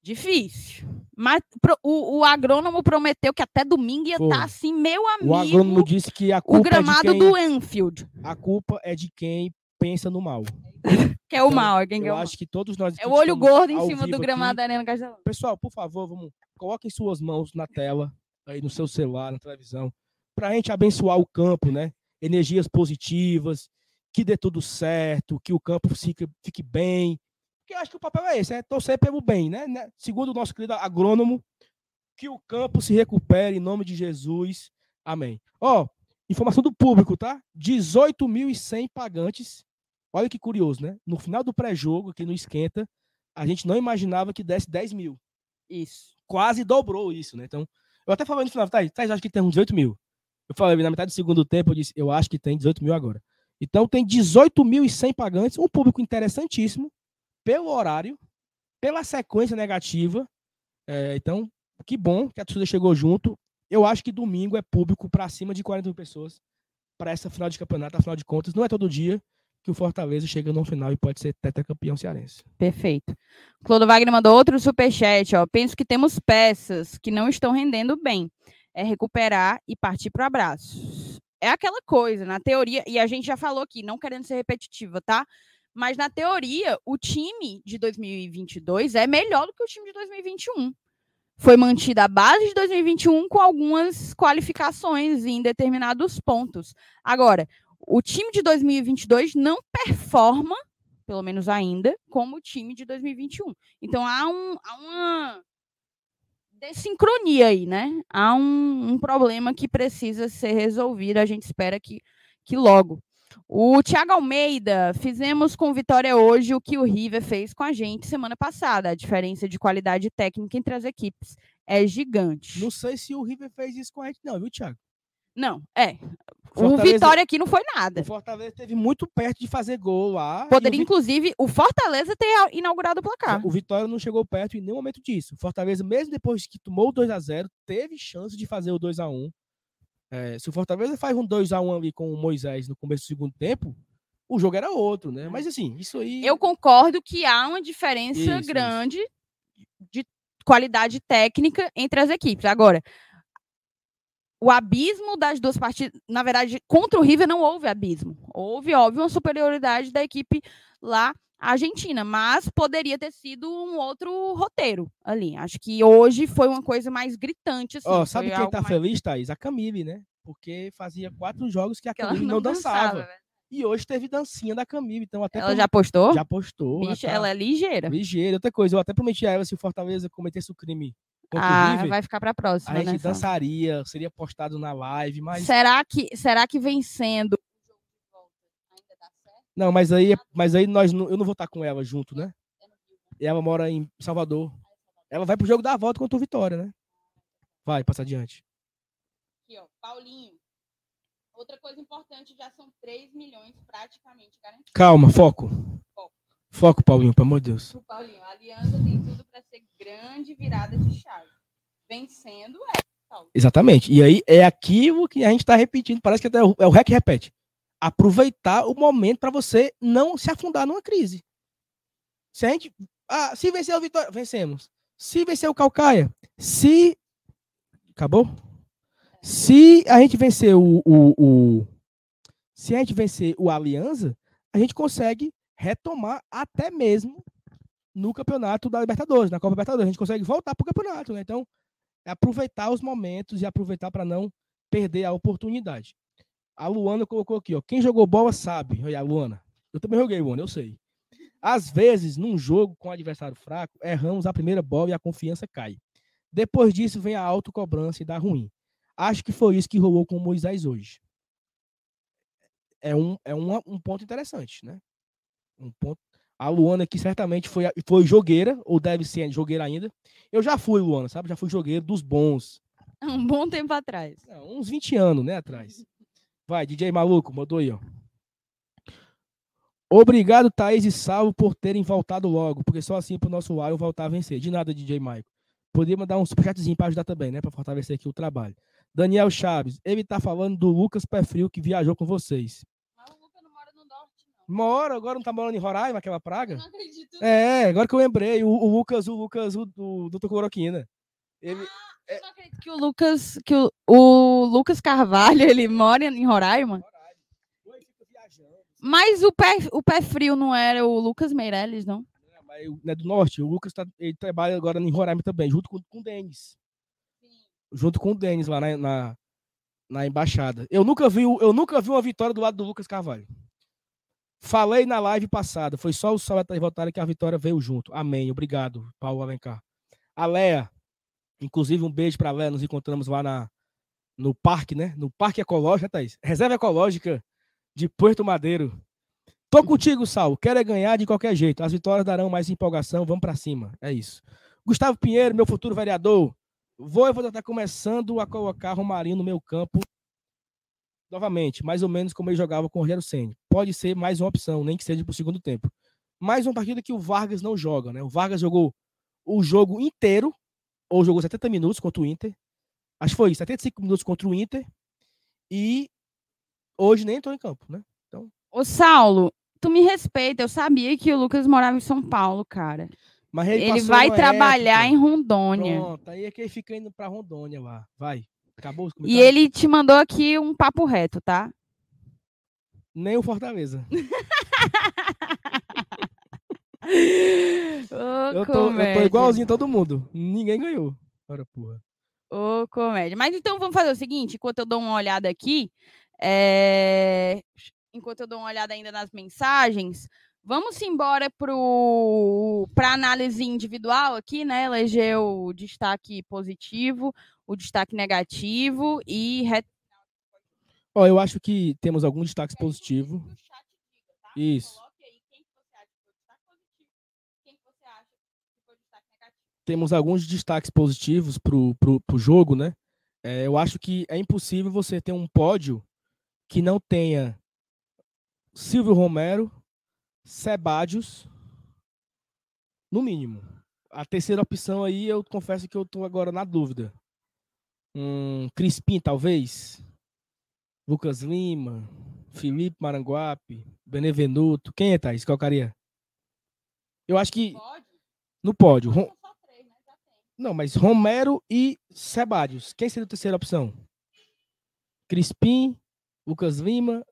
difícil. Mas pro, o, o, agrônomo prometeu que até domingo ia estar tá assim, meu amigo. O agrônomo disse que a culpa o gramado é quem, do Enfield. A culpa é de quem pensa no mal. que é o então, mal, é quem eu é o acho que todos nós É o olho gordo em cima do gramado aqui. da Arena Castelão. Pessoal, por favor, vamos coloquem suas mãos na tela, aí no seu celular, na televisão, para a gente abençoar o campo, né? Energias positivas, que dê tudo certo, que o campo fique, fique bem, porque eu acho que o papel é esse, é torcer pelo bem, né? né? Segundo o nosso querido agrônomo, que o campo se recupere em nome de Jesus. Amém. Ó, informação do público, tá? 18.100 pagantes. Olha que curioso, né? No final do pré-jogo, aqui no Esquenta, a gente não imaginava que desse 10 mil. Isso. Quase dobrou isso, né? Então, eu até falei no final, Thais, Thais, acho que tem uns 18 mil. Eu falei na metade do segundo tempo, eu disse, eu acho que tem 18 mil agora. Então, tem 18.100 pagantes, um público interessantíssimo pelo horário, pela sequência negativa. É, então, que bom que a torcida chegou junto. Eu acho que domingo é público para cima de 40 mil pessoas para essa final de campeonato. Afinal de contas, não é todo dia que o Fortaleza chega no final e pode ser tetracampeão cearense. Perfeito. Clodo Wagner mandou outro superchat. Ó. Penso que temos peças que não estão rendendo bem. É recuperar e partir para o abraço. É aquela coisa, na teoria, e a gente já falou aqui, não querendo ser repetitiva, tá? Mas na teoria, o time de 2022 é melhor do que o time de 2021. Foi mantida a base de 2021 com algumas qualificações em determinados pontos. Agora, o time de 2022 não performa, pelo menos ainda, como o time de 2021. Então há, um, há uma desincronia aí, né? Há um, um problema que precisa ser resolvido. A gente espera que, que logo. O Thiago Almeida, fizemos com Vitória hoje o que o River fez com a gente semana passada. A diferença de qualidade técnica entre as equipes é gigante. Não sei se o River fez isso com a gente, não, viu, Thiago? Não, é. Fortaleza, o Vitória aqui não foi nada. O Fortaleza teve muito perto de fazer gol lá. Poderia, o inclusive, o Fortaleza ter inaugurado o placar. O Vitória não chegou perto em nenhum momento disso. O Fortaleza, mesmo depois que tomou o 2 a 0 teve chance de fazer o 2 a 1 é, se o Fortaleza faz um 2x1 ali com o Moisés no começo do segundo tempo, o jogo era outro, né? Mas assim, isso aí. Eu concordo que há uma diferença isso, grande isso. de qualidade técnica entre as equipes. Agora, o abismo das duas partidas, na verdade, contra o River não houve abismo. Houve, óbvio, uma superioridade da equipe lá Argentina, mas poderia ter sido um outro roteiro ali. Acho que hoje foi uma coisa mais gritante. Assim, oh, sabe quem tá mais... feliz, Thaís? A Camille, né? Porque fazia quatro jogos que a que Camille não, não, dançava. dançava e hoje teve dancinha da Camille, então até... Ela já postou? Já postou. Bicho, ela, tá... ela é ligeira. Ligeira. Outra coisa, eu até prometi a ela se o Fortaleza cometesse o crime ah, River, vai ficar para a próxima. A gente né, dançaria, seria postado na live, mas. Será que, será que vencendo não, mas aí, mas aí nós não, eu não vou estar com ela junto, né? Ela mora em Salvador. Ela vai pro jogo da volta contra o Vitória, né? Vai, passa adiante. Aqui, ó, Paulinho. Outra coisa importante, já são 3 milhões praticamente garantidos. Calma, foco. Foco, foco Paulinho, pelo amor de Deus. O Paulinho, a Aliança tem tudo para ser grande virada de chave. Vencendo é. Paulo. Exatamente. E aí é aquilo que a gente está repetindo. Parece que até é o, é o REC repete aproveitar o momento para você não se afundar numa crise. Se a gente. Ah, se vencer o Vitória, vencemos. Se vencer o Calcaia, se. Acabou? Se a gente vencer o, o, o, Se a gente vencer o Aliança, a gente consegue retomar até mesmo no campeonato da Libertadores, na Copa Libertadores. A gente consegue voltar para o campeonato, né? Então, é aproveitar os momentos e aproveitar para não perder a oportunidade. A Luana colocou aqui, ó. Quem jogou bola sabe. Olha, a Luana. Eu também joguei, Luana, eu sei. Às vezes, num jogo com um adversário fraco, erramos a primeira bola e a confiança cai. Depois disso vem a autocobrança e dá ruim. Acho que foi isso que rolou com o Moisés hoje. É um, é um, um ponto interessante, né? Um ponto. A Luana aqui certamente foi, foi jogueira, ou deve ser jogueira ainda. Eu já fui, Luana, sabe? Já fui jogueiro dos bons. Um bom tempo atrás. Não, uns 20 anos, né, atrás. Vai, DJ Maluco, mandou aí, ó. Obrigado, Thaís e Salvo, por terem voltado logo, porque só assim pro nosso Lion voltar a vencer. De nada, DJ Maico. Podia mandar um superchatzinho para ajudar também, né? Para fortalecer aqui o trabalho. Daniel Chaves, ele tá falando do Lucas Pé-Frio que viajou com vocês. Mas o Lucas não mora no norte, não. Mora, agora não tá morando em Roraima, aquela praga? Não acredito. É, agora que eu lembrei, o, o Lucas, o Lucas, o do, do Tocoroquina. Ele, Ah, eu não acredito que o Lucas, que o, o Lucas Carvalho, ele mora em Roraima. Mas o pé, o pé frio não era o Lucas Meirelles, não? né, mas o- né, do norte, o Lucas tá, ele trabalha agora em Roraima também, junto com, com o Denis. Junto com o Denis lá na, na, na embaixada. Eu nunca, vi, eu nunca vi uma vitória do lado do Lucas Carvalho. Falei na live passada, foi só o e Thaís votarem que a vitória veio junto. Amém. Obrigado, Paulo Alencar. A Léa, inclusive um beijo pra Léa, nos encontramos lá na, no parque, né? No Parque Ecológico, né, Thaís? Reserva Ecológica de Porto Madeiro. Tô contigo, Sal. Quero é ganhar de qualquer jeito. As vitórias darão mais empolgação. Vamos pra cima. É isso. Gustavo Pinheiro, meu futuro vereador. Vou estar começando a colocar Romarinho no meu campo novamente, mais ou menos como ele jogava com o Rogério Senna. Pode ser mais uma opção, nem que seja pro segundo tempo. Mais uma partida que o Vargas não joga, né? O Vargas jogou o jogo inteiro, ou jogou 70 minutos contra o Inter. Acho que foi isso, 75 minutos contra o Inter. E hoje nem entrou em campo, né? Ô, Saulo, tu me respeita. Eu sabia que o Lucas morava em São Paulo, cara. Mas Ele, passou vai trabalhar época- em Rondônia. Pronto, aí é que ele fica indo pra Rondônia lá. Vai. Acabou os E ele te mandou aqui um papo reto, tá? Nem o Fortaleza. Ô, Eu tô, eu tô igualzinho todo mundo. Ninguém ganhou. Ora, porra. Ô, comédia. Mas então vamos fazer o seguinte, enquanto eu dou uma olhada aqui, é, enquanto eu dou uma olhada ainda nas mensagens, vamos embora para análise individual aqui, né? Eleger o destaque positivo, o destaque negativo e Ó, eu acho que temos alguns destaques positivos. Isso. Temos alguns destaques positivos pro, pro, pro jogo, né? É, eu acho que é impossível você ter um pódio que não tenha Silvio Romero, Sebadios, no mínimo. A terceira opção aí, eu confesso que eu tô agora na dúvida. Um Crispim, talvez. Lucas Lima, Felipe Maranguape, Benevenuto. Quem é, Thaís? Qual colocaria? Eu acho que no pódio. Rom- Não, mas Romero e Sebadios. Quem seria a terceira opção? Crispim, Lucas Lima,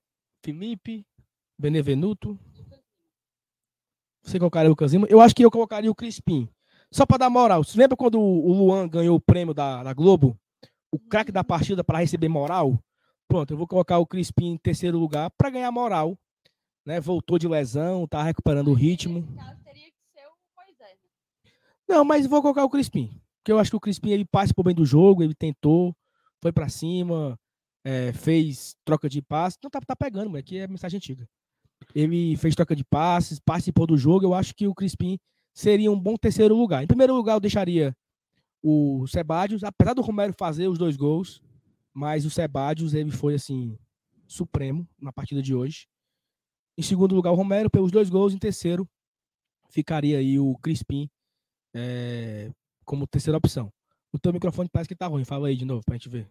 Felipe, Benevenuto. Você colocaria o Lucas Lima? Eu acho que eu colocaria o Crispim. Só para dar moral. Você lembra quando o Luan ganhou o prêmio da, da Globo? O craque da partida para receber moral? Pronto, eu vou colocar o Crispim em terceiro lugar para ganhar moral. Né? Voltou de lesão, tá recuperando o ritmo. Não, mas vou colocar o Crispim. Porque eu acho que o Crispim ele participou bem do jogo, ele tentou, foi pra cima, é, fez troca de passes. Não tá, tá pegando, mas aqui é mensagem antiga. Ele fez troca de passes, participou do jogo. Eu acho que o Crispim seria um bom terceiro lugar. Em primeiro lugar, eu deixaria o Sebadios, apesar do Romero fazer os dois gols, mas o Sebadios ele foi assim supremo na partida de hoje. Em segundo lugar, o Romero pelos dois gols. Em terceiro, ficaria aí o Crispim é, como terceira opção. O teu microfone parece que tá ruim. Fala aí de novo pra gente ver.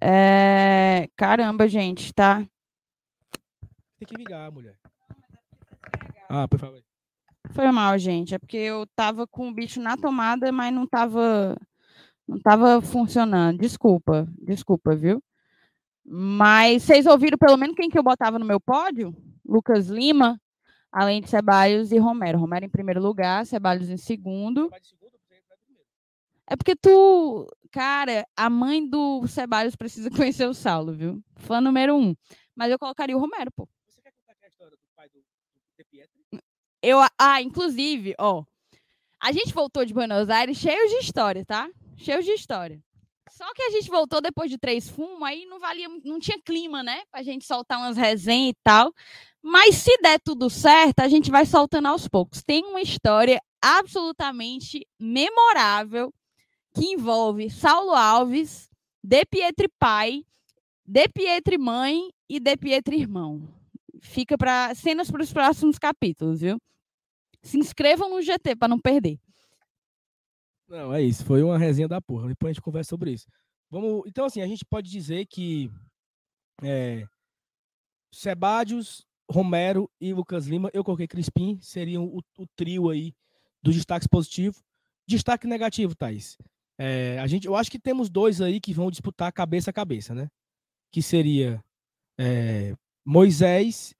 É, Caramba, gente, tá? Tem que ligar, mulher. Ah, por favor. Foi mal, gente. É porque eu tava com o bicho na tomada, mas não tava, não tava funcionando. Desculpa, desculpa, viu? Mas vocês ouviram pelo menos quem que eu botava no meu pódio? Lucas Lima, além de Ceballos e Romero. Romero em primeiro lugar, Ceballos em segundo. É porque tu, cara, a mãe do Ceballos precisa conhecer o Saulo, viu? Fã número um. Mas eu colocaria o Romero, pô. Você quer contar aqui a história do pai do, do De Pietri? Eu, ah, inclusive, ó, a gente voltou de Buenos Aires cheio de história, tá? Cheio de história. Só que a gente voltou depois de três fumos, aí não valia, não tinha clima, né? Pra gente soltar umas resenhas e tal. Mas se der tudo certo, a gente vai soltando aos poucos. Tem uma história absolutamente memorável que envolve Saulo Alves, De Pietri pai, De Pietri mãe e De Pietri irmão. Fica para cenas para os próximos capítulos, viu? Se inscrevam no GT para não perder. Não, é isso. Foi uma resenha da porra. Depois a gente conversa sobre isso. Vamos. Então, assim, a gente pode dizer que é, Sebadios, Romero e Lucas Lima, eu coloquei Crispim, seriam o, o trio aí dos destaques positivos. Destaque negativo, Thaís. É, a gente, eu acho que temos dois aí que vão disputar cabeça a cabeça, né? Que seria é, Moisés.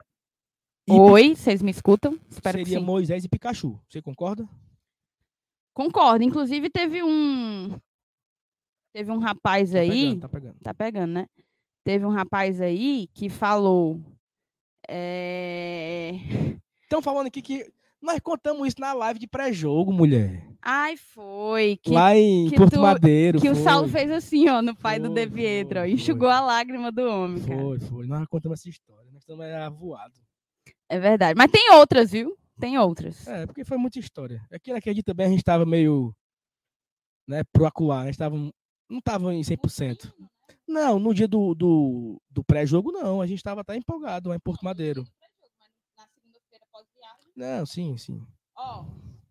Oi, vocês me escutam? Espero seria Moisés e Pikachu. Você concorda? Concordo. Inclusive, teve um. Teve um rapaz tá aí. Pegando, tá pegando. Tá pegando, né? Teve um rapaz aí que falou. É... Estão falando aqui que nós contamos isso na live de pré-jogo, mulher. Ai, foi. Que, Lá em que Porto tu, Madeiro. Que foi. o Saulo fez assim, ó, no pai foi, do De Pietro, ó, enxugou a lágrima do homem, cara. Foi, foi. Nós contamos essa história. Nós estamos voado. É verdade. Mas tem outras, viu? Tem outras. É, porque foi muita história. Aqui naquele dia também a gente estava meio. Né, pro acular. A gente tava, não estava em 100%. Não, no dia do, do, do pré-jogo, não. A gente estava até empolgado lá em Porto Madeiro. Não, sim, sim. Ó,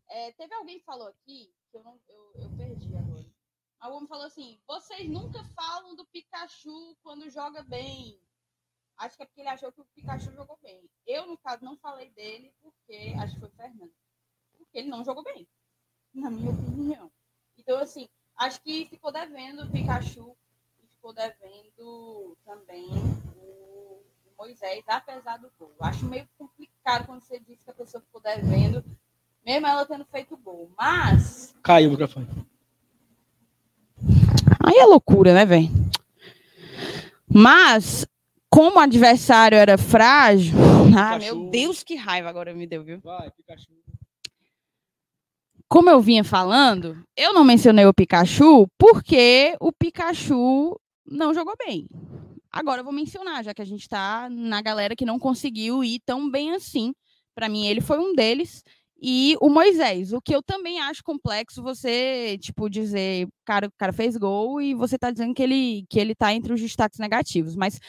é, teve alguém que falou aqui, que eu, não, eu, eu perdi agora. Alguém falou assim: vocês nunca falam do Pikachu quando joga bem. Acho que é porque ele achou que o Pikachu jogou bem. Eu, no caso, não falei dele porque acho que foi o Fernando. Porque ele não jogou bem, na minha opinião. Então, assim, acho que ficou devendo o Pikachu e ficou devendo também o Moisés, apesar do gol. Acho meio complicado quando você diz que a pessoa ficou devendo, mesmo ela tendo feito gol. Mas. Caiu o microfone. Aí é loucura, né, velho? Mas como o adversário era frágil. Ah, meu Deus, que raiva agora me deu, viu? Vai, Pikachu. Como eu vinha falando, eu não mencionei o Pikachu porque o Pikachu não jogou bem. Agora eu vou mencionar, já que a gente está na galera que não conseguiu ir tão bem assim. Para mim, ele foi um deles. E o Moisés, o que eu também acho complexo você, tipo, dizer, cara, o cara fez gol e você tá dizendo que ele, que ele tá entre os destaques negativos. Mas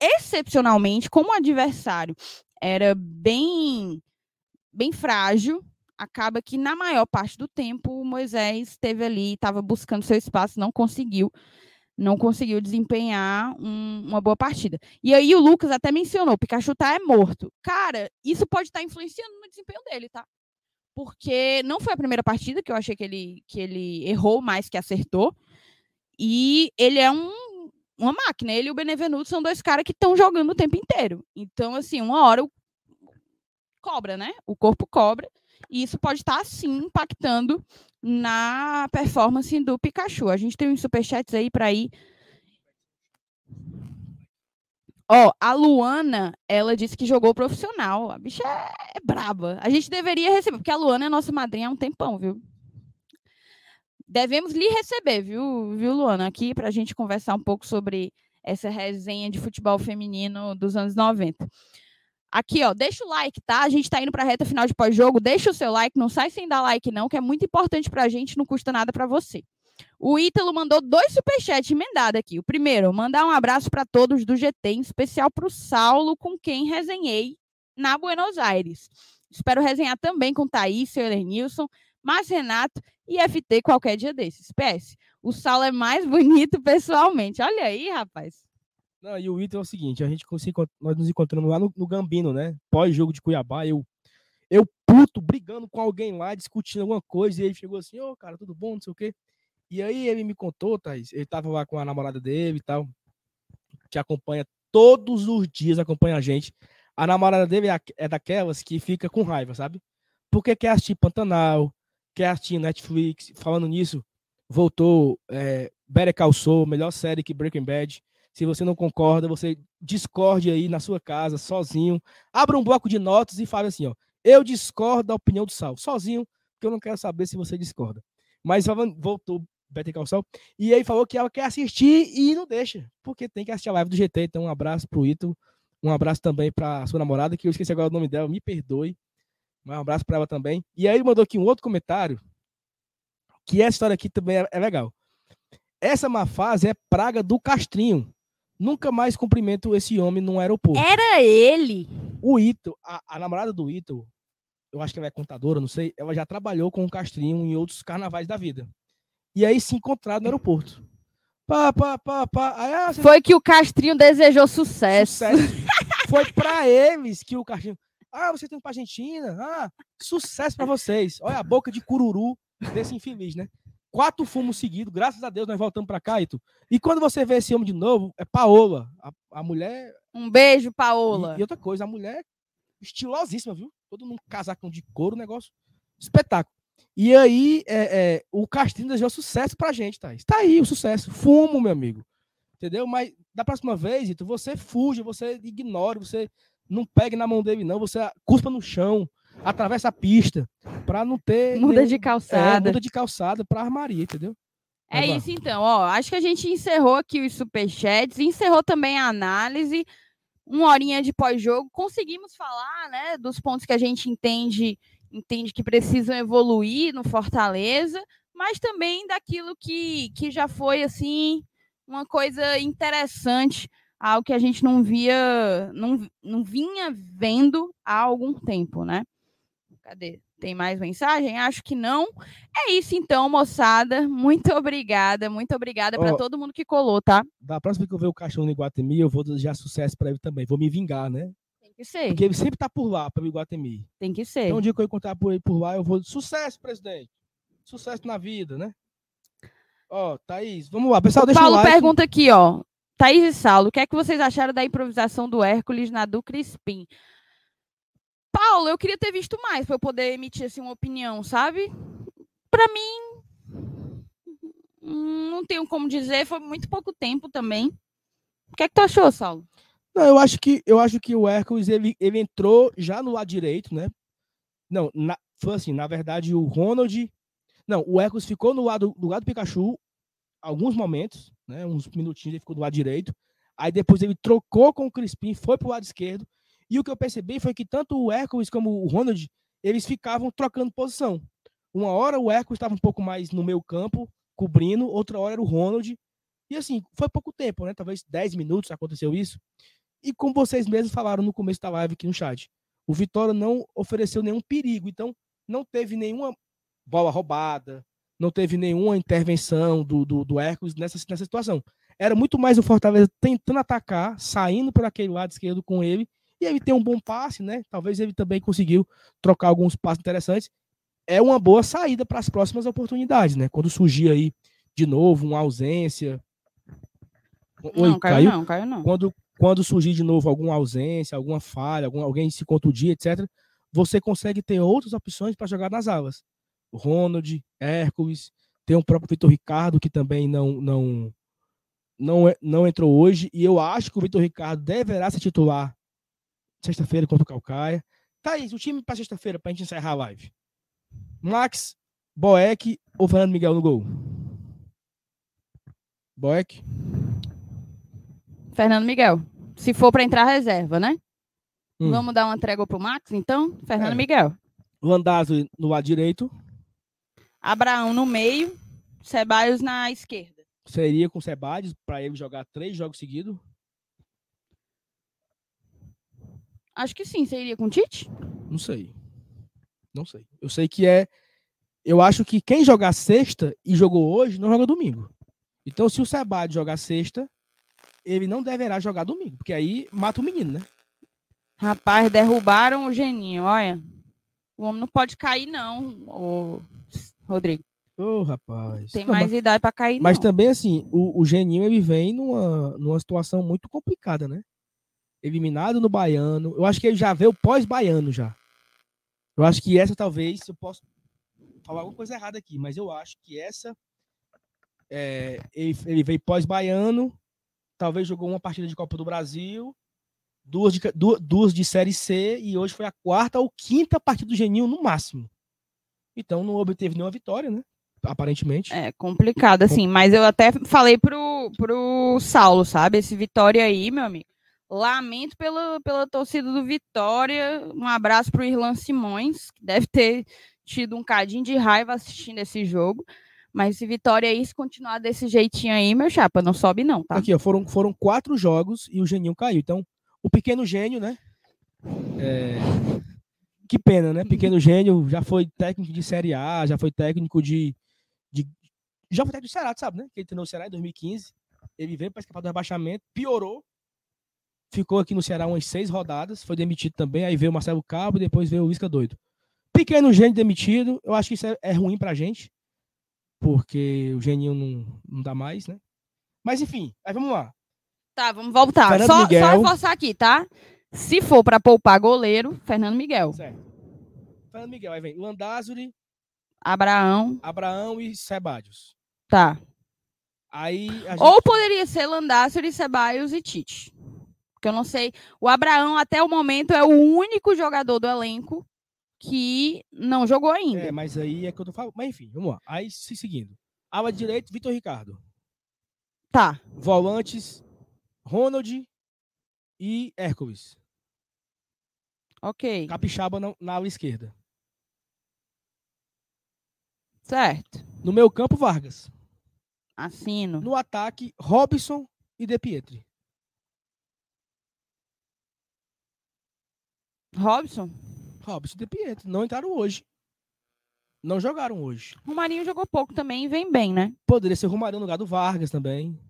excepcionalmente, como o adversário era bem, bem frágil, acaba que na maior parte do tempo o Moisés esteve ali, estava buscando seu espaço, não conseguiu, não conseguiu desempenhar um, uma boa partida. E aí o Lucas até mencionou, Pikachu tá é morto. Cara, isso pode estar tá influenciando no desempenho dele, tá? Porque não foi a primeira partida que eu achei que ele, que ele errou mais que acertou. E ele é um uma máquina. Ele e o Benevenuto são dois caras que estão jogando o tempo inteiro. Então, assim, uma hora o... cobra, né? O corpo cobra. E isso pode estar, tá, sim, impactando na performance do Pikachu. A gente tem uns superchats aí para ir. Ó, a Luana, ela disse que jogou profissional. A bicha é, é braba. A gente deveria receber, porque a Luana é nossa madrinha há um tempão, viu? Devemos lhe receber, viu, viu Luana, aqui para a gente conversar um pouco sobre essa resenha de futebol feminino dos anos 90. Aqui, ó, deixa o like, tá? A gente tá indo para a reta final de pós-jogo. Deixa o seu like, não sai sem dar like, não, que é muito importante para a gente, não custa nada para você. O Ítalo mandou dois superchats emendados aqui. O primeiro, mandar um abraço para todos do GT, em especial para o Saulo, com quem resenhei na Buenos Aires. Espero resenhar também com Thaís, e Nilson, mas Renato e FT qualquer dia desses. PS, o Saulo é mais bonito pessoalmente. Olha aí, rapaz. Não, e o Ito é o seguinte, a gente nós nos encontramos lá no, no Gambino, né? Pós-jogo de Cuiabá, eu eu puto brigando com alguém lá, discutindo alguma coisa, e ele chegou assim, ô, oh, cara, tudo bom, não sei o quê. E aí ele me contou, Thaís, ele tava lá com a namorada dele e tal, que acompanha todos os dias, acompanha a gente. A namorada dele é, é daquelas que fica com raiva, sabe? Porque quer assistir Pantanal, assistir Netflix. Falando nisso, voltou é, Better Call Saul, melhor série que Breaking Bad. Se você não concorda, você discorde aí na sua casa, sozinho. Abra um bloco de notas e fale assim, ó. Eu discordo da opinião do Sal, sozinho, porque eu não quero saber se você discorda. Mas voltou Better Call Saul. E aí falou que ela quer assistir e não deixa, porque tem que assistir a live do GT. Então, um abraço pro Ito, um abraço também pra sua namorada, que eu esqueci agora o nome dela, me perdoe. Um abraço pra ela também. E aí mandou aqui um outro comentário, que essa história aqui também é, é legal. Essa má fase é praga do Castrinho. Nunca mais cumprimento esse homem no aeroporto. Era ele. O Ito, a, a namorada do Ito, eu acho que ela é contadora, não sei, ela já trabalhou com o Castrinho em outros carnavais da vida. E aí se encontraram no aeroporto. Pá, pá, pá, pá. Aí, ah, você- Foi que o Castrinho desejou sucesso. sucesso. Foi pra eles que o Castrinho. Ah, você tem pra Argentina? Ah, sucesso pra vocês. Olha a boca de cururu desse infeliz, né? Quatro fumos seguidos, graças a Deus nós voltamos pra cá, Ito. E quando você vê esse homem de novo, é Paola. A, a mulher Um beijo, Paola. E, e outra coisa, a mulher estilosíssima, viu? Todo num casacão de couro, um negócio espetáculo. E aí, é, é, o Castilho desejou sucesso pra gente, Thaís. Tá aí o sucesso. Fumo, meu amigo. Entendeu? Mas da próxima vez, Ito, você fuja, você ignora, você não pegue na mão dele, não. Você cuspa no chão, atravessa a pista, pra não ter. Muda nenhum- de É, calçada. muda de calçada pra armaria, entendeu? É Vai lá. isso então, ó. Acho que a gente encerrou aqui os superchats, encerrou também a análise, uma horinha de pós-jogo. Conseguimos falar, né, dos pontos que a gente entende, entende que precisam evoluir no Fortaleza, mas também daquilo que, que já foi assim uma coisa interessante, algo que a gente não via, não, não vinha vendo há algum tempo, né? Cadê? Tem mais mensagem? Acho que não. É isso então, moçada. Muito obrigada, muito obrigada para Ó. todo mundo que colou, tá? Da próxima vez que eu ver o cachorro no Iguatemi, eu vou desejar sucesso pra ele também. Vou me vingar, né? Tem que ser, Porque ele sempre tá por lá, pelo Iguatemi. tem que ser. Então, um dia que eu encontrar por, por lá, eu vou. Sucesso, presidente! Sucesso na vida, né? Ó, Thaís, vamos lá. Pessoal, O deixa Paulo o like. pergunta aqui, ó. Thaís e Saulo, o que é que vocês acharam da improvisação do Hércules na do Crispim? Paulo, eu queria ter visto mais para eu poder emitir assim, uma opinião, sabe? Para mim, hum, não tenho como dizer, foi muito pouco tempo também. O que é que tu achou, Saulo? Não, eu acho que eu acho que o Hércules ele, ele entrou já no lado direito, né? Não, na- foi assim, na verdade, o Ronald. Não, o Hércules ficou no lado, do lado do Pikachu alguns momentos, né? Uns minutinhos ele ficou do lado direito. Aí depois ele trocou com o Crispim, foi pro lado esquerdo. E o que eu percebi foi que tanto o Hércules como o Ronald, eles ficavam trocando posição. Uma hora o Hércules estava um pouco mais no meio campo, cobrindo, outra hora era o Ronald. E assim, foi pouco tempo, né? Talvez 10 minutos aconteceu isso. E como vocês mesmos falaram no começo da live aqui no chat, o Vitória não ofereceu nenhum perigo, então não teve nenhuma bola roubada, não teve nenhuma intervenção do, do, do Hércules nessa, nessa situação. Era muito mais o Fortaleza tentando atacar, saindo por aquele lado esquerdo com ele, e ele tem um bom passe, né? Talvez ele também conseguiu trocar alguns passes interessantes. É uma boa saída para as próximas oportunidades, né? Quando surgir aí de novo uma ausência. Oi, não, caiu, não, caiu não. quando, quando surgir de novo alguma ausência, alguma falha, algum, alguém se contundir, etc., você consegue ter outras opções para jogar nas alas. Ronald, Hércules, tem o próprio Vitor Ricardo, que também não, não, não, é- não entrou hoje, e eu acho que o Vitor Ricardo deverá ser titular sexta-feira contra o Calcaia. Thaís, o time para sexta-feira, para a gente encerrar a live. Max, Boeck ou Fernando Miguel no gol? Boeck? Fernando Miguel. Se for para entrar reserva, né? Hum. Vamos dar uma trégua pro Max, então? Fernando É. Miguel. Landazzo no lado direito. Abraão no meio, Ceballos na esquerda. seria com o Sebades para ele jogar três jogos seguidos? Acho que sim, iria com o Tite? Não sei. Não sei. Eu sei que é. Eu acho que quem jogar sexta e jogou hoje não joga domingo. Então, se o Sebades jogar sexta, ele não deverá jogar domingo, porque aí mata o menino, né? Rapaz, derrubaram o Geninho, olha. O homem não pode cair, não, ô, Rodrigo. Ô, rapaz. Tem Não, mais idade para cair, Mas não. também, assim, o, o Geninho ele vem numa, numa situação muito complicada, né? Eliminado no Baiano. Eu acho que ele já veio pós-Baiano já. Eu acho que essa talvez, eu posso falar alguma coisa errada aqui, mas eu acho que essa. é, ele, ele veio pós-Baiano, talvez jogou uma partida de Copa do Brasil, duas de, duas de Série C, e hoje foi a quarta ou quinta partida do Geninho no máximo. Então não obteve nenhuma vitória, né? aparentemente. É complicado, assim, mas eu até falei pro, pro Saulo, sabe? Esse Vitória aí, meu amigo. Lamento pela, pela torcida do Vitória. Um abraço pro Irlan Simões, que deve ter tido um cadinho de raiva assistindo esse jogo. Mas se Vitória aí, se continuar desse jeitinho aí, meu chapa, não sobe não, tá? Aqui, ó, foram, foram quatro jogos e o Geninho caiu. Então, o pequeno gênio, né? É... Que pena, né? Pequeno gênio já foi técnico de Série A, já foi técnico de. de... Já foi técnico do Ceará, sabe, né? Que ele treinou o Ceará em 2015. Ele veio para escapar do rebaixamento, piorou. Ficou aqui no Ceará umas seis rodadas, foi demitido também. Aí veio o Marcelo Cabo e depois veio o Isca Doido. Pequeno gênio demitido, eu acho que isso é, é ruim pra gente porque o Geninho não, não dá mais, né? Mas enfim, aí vamos lá. Tá, vamos voltar. Fernando Só, Miguel. só reforçar aqui, tá? Se for pra poupar goleiro, Fernando Miguel. Certo. Fernando Miguel, aí vem Landázuri, Abraão, Abraão e Sebadios. tá. Aí gente... Ou poderia ser Landácio, Ceballos e Tite. Porque eu não sei. O Abraão, até o momento, é o único jogador do elenco que não jogou ainda. É, mas aí é que eu tô falando. Mas enfim, vamos lá. Aí, se seguindo. Ala direito, Vitor Ricardo. Tá. Volantes, Ronald e Hércules. Ok. Capixaba na, na ala esquerda. Certo. No meu campo, Vargas. Assino. No ataque, Robson e De Pietri. Robson. Robson e De Pietri. Não entraram hoje. Não jogaram hoje. Romarinho jogou pouco também e vem bem, né? Poderia ser o Romarinho no lugar do Vargas também.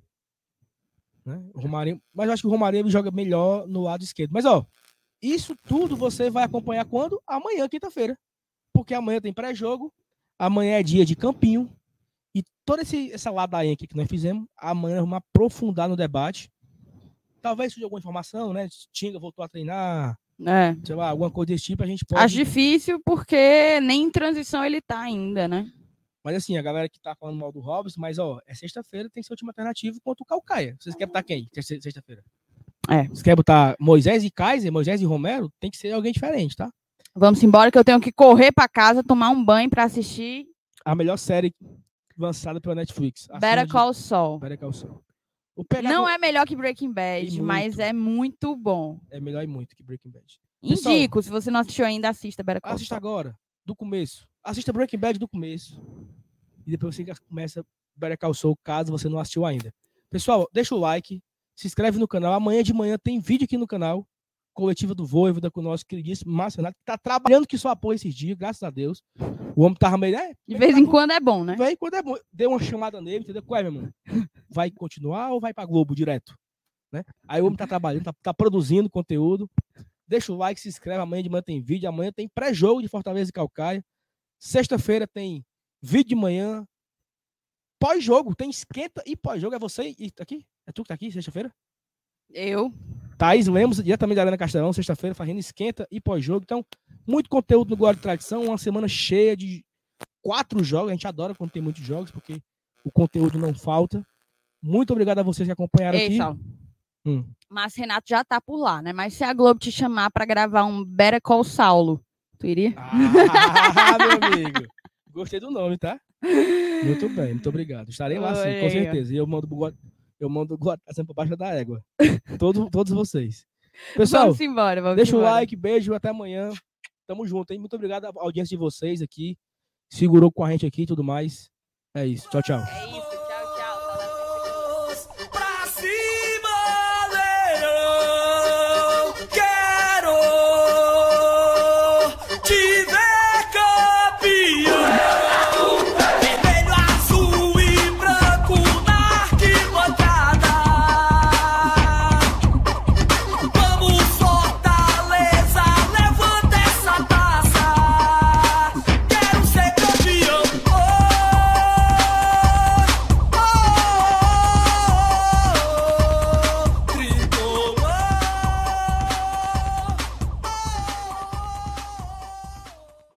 Né? O Romarinho, mas eu acho que o Romarinho joga melhor no lado esquerdo. Mas, ó, isso tudo você vai acompanhar quando? Amanhã, quinta-feira. Porque amanhã tem pré-jogo, amanhã é dia de campinho. E toda esse, essa ladainha aqui que nós fizemos, amanhã vamos aprofundar no debate. Talvez surja alguma informação, né? Tinga voltou a treinar, É. sei lá, alguma coisa desse tipo, a gente pode. Acho difícil porque nem em transição ele tá ainda, né? Mas assim, a galera que tá falando mal do Robson, mas ó, é sexta-feira, tem o time alternativo contra o Calcaia. Vocês querem botar quem? se- Sexta-feira. É. Vocês querem botar Moisés e Kaiser, Moisés e Romero? Tem que ser alguém diferente, tá? Vamos embora que eu tenho que correr pra casa, tomar um banho pra assistir A melhor série lançada pela Netflix. Better de- Call Saul. Better Call Saul. Não é melhor que Breaking Bad, mas é muito bom. é melhor e muito que Breaking Bad. Pessoal, Indico, se você não assistiu ainda, assista Better Call Assista Saul. agora, do começo. Assista Breaking Bad do começo. E depois você começa Better Call Saul, caso você não assistiu ainda. Pessoal, deixa o like, se inscreve no canal. Amanhã de manhã tem vídeo aqui no canal. Coletiva do Voivoda com o nosso queridíssimo Márcio Renato, que tá trabalhando que só apoia esses dias, graças a Deus. O homem tava meio, né? De vez em quando é bom, né? Vai quando é bom. Deu uma chamada nele, entendeu? Qual é, meu irmão? Vai continuar ou vai pra Globo direto? Né? Aí o homem tá trabalhando, tá, tá produzindo conteúdo. Deixa o like, se inscreve. Amanhã de manhã tem vídeo. Amanhã tem pré-jogo de Fortaleza e Calcaia. Sexta-feira tem vídeo de manhã. Pós-jogo, tem esquenta e pós-jogo. É você e tá aqui? É tu que tá aqui, sexta-feira? Eu. Thaís Lemos, diretamente da Arena Castelão, sexta-feira, fazendo esquenta e pós-jogo. Então, muito conteúdo no Glória de Tradição, uma semana cheia de quatro jogos. A gente adora quando tem muitos jogos, porque o conteúdo não falta. Muito obrigado a vocês que acompanharam Ei, aqui. Saulo. Hum. Mas Renato já tá por lá, né? Mas se a Globo te chamar pra gravar um Better Call Saulo, tu iria? Ah, meu amigo. Gostei do nome, tá? Muito bem, muito obrigado. Estarei lá sim, Oi, com aí, ó. certeza. E eu mando o Glória- eu mando o Tradição por baixo da égua. Todo, todos vocês. Pessoal, vamos embora, vamos Deixa o embora. like, beijo, até amanhã. Tamo junto, hein? Muito obrigado à audiência de vocês aqui. Segurou com a gente aqui e tudo mais. É isso. Tchau, tchau. É isso.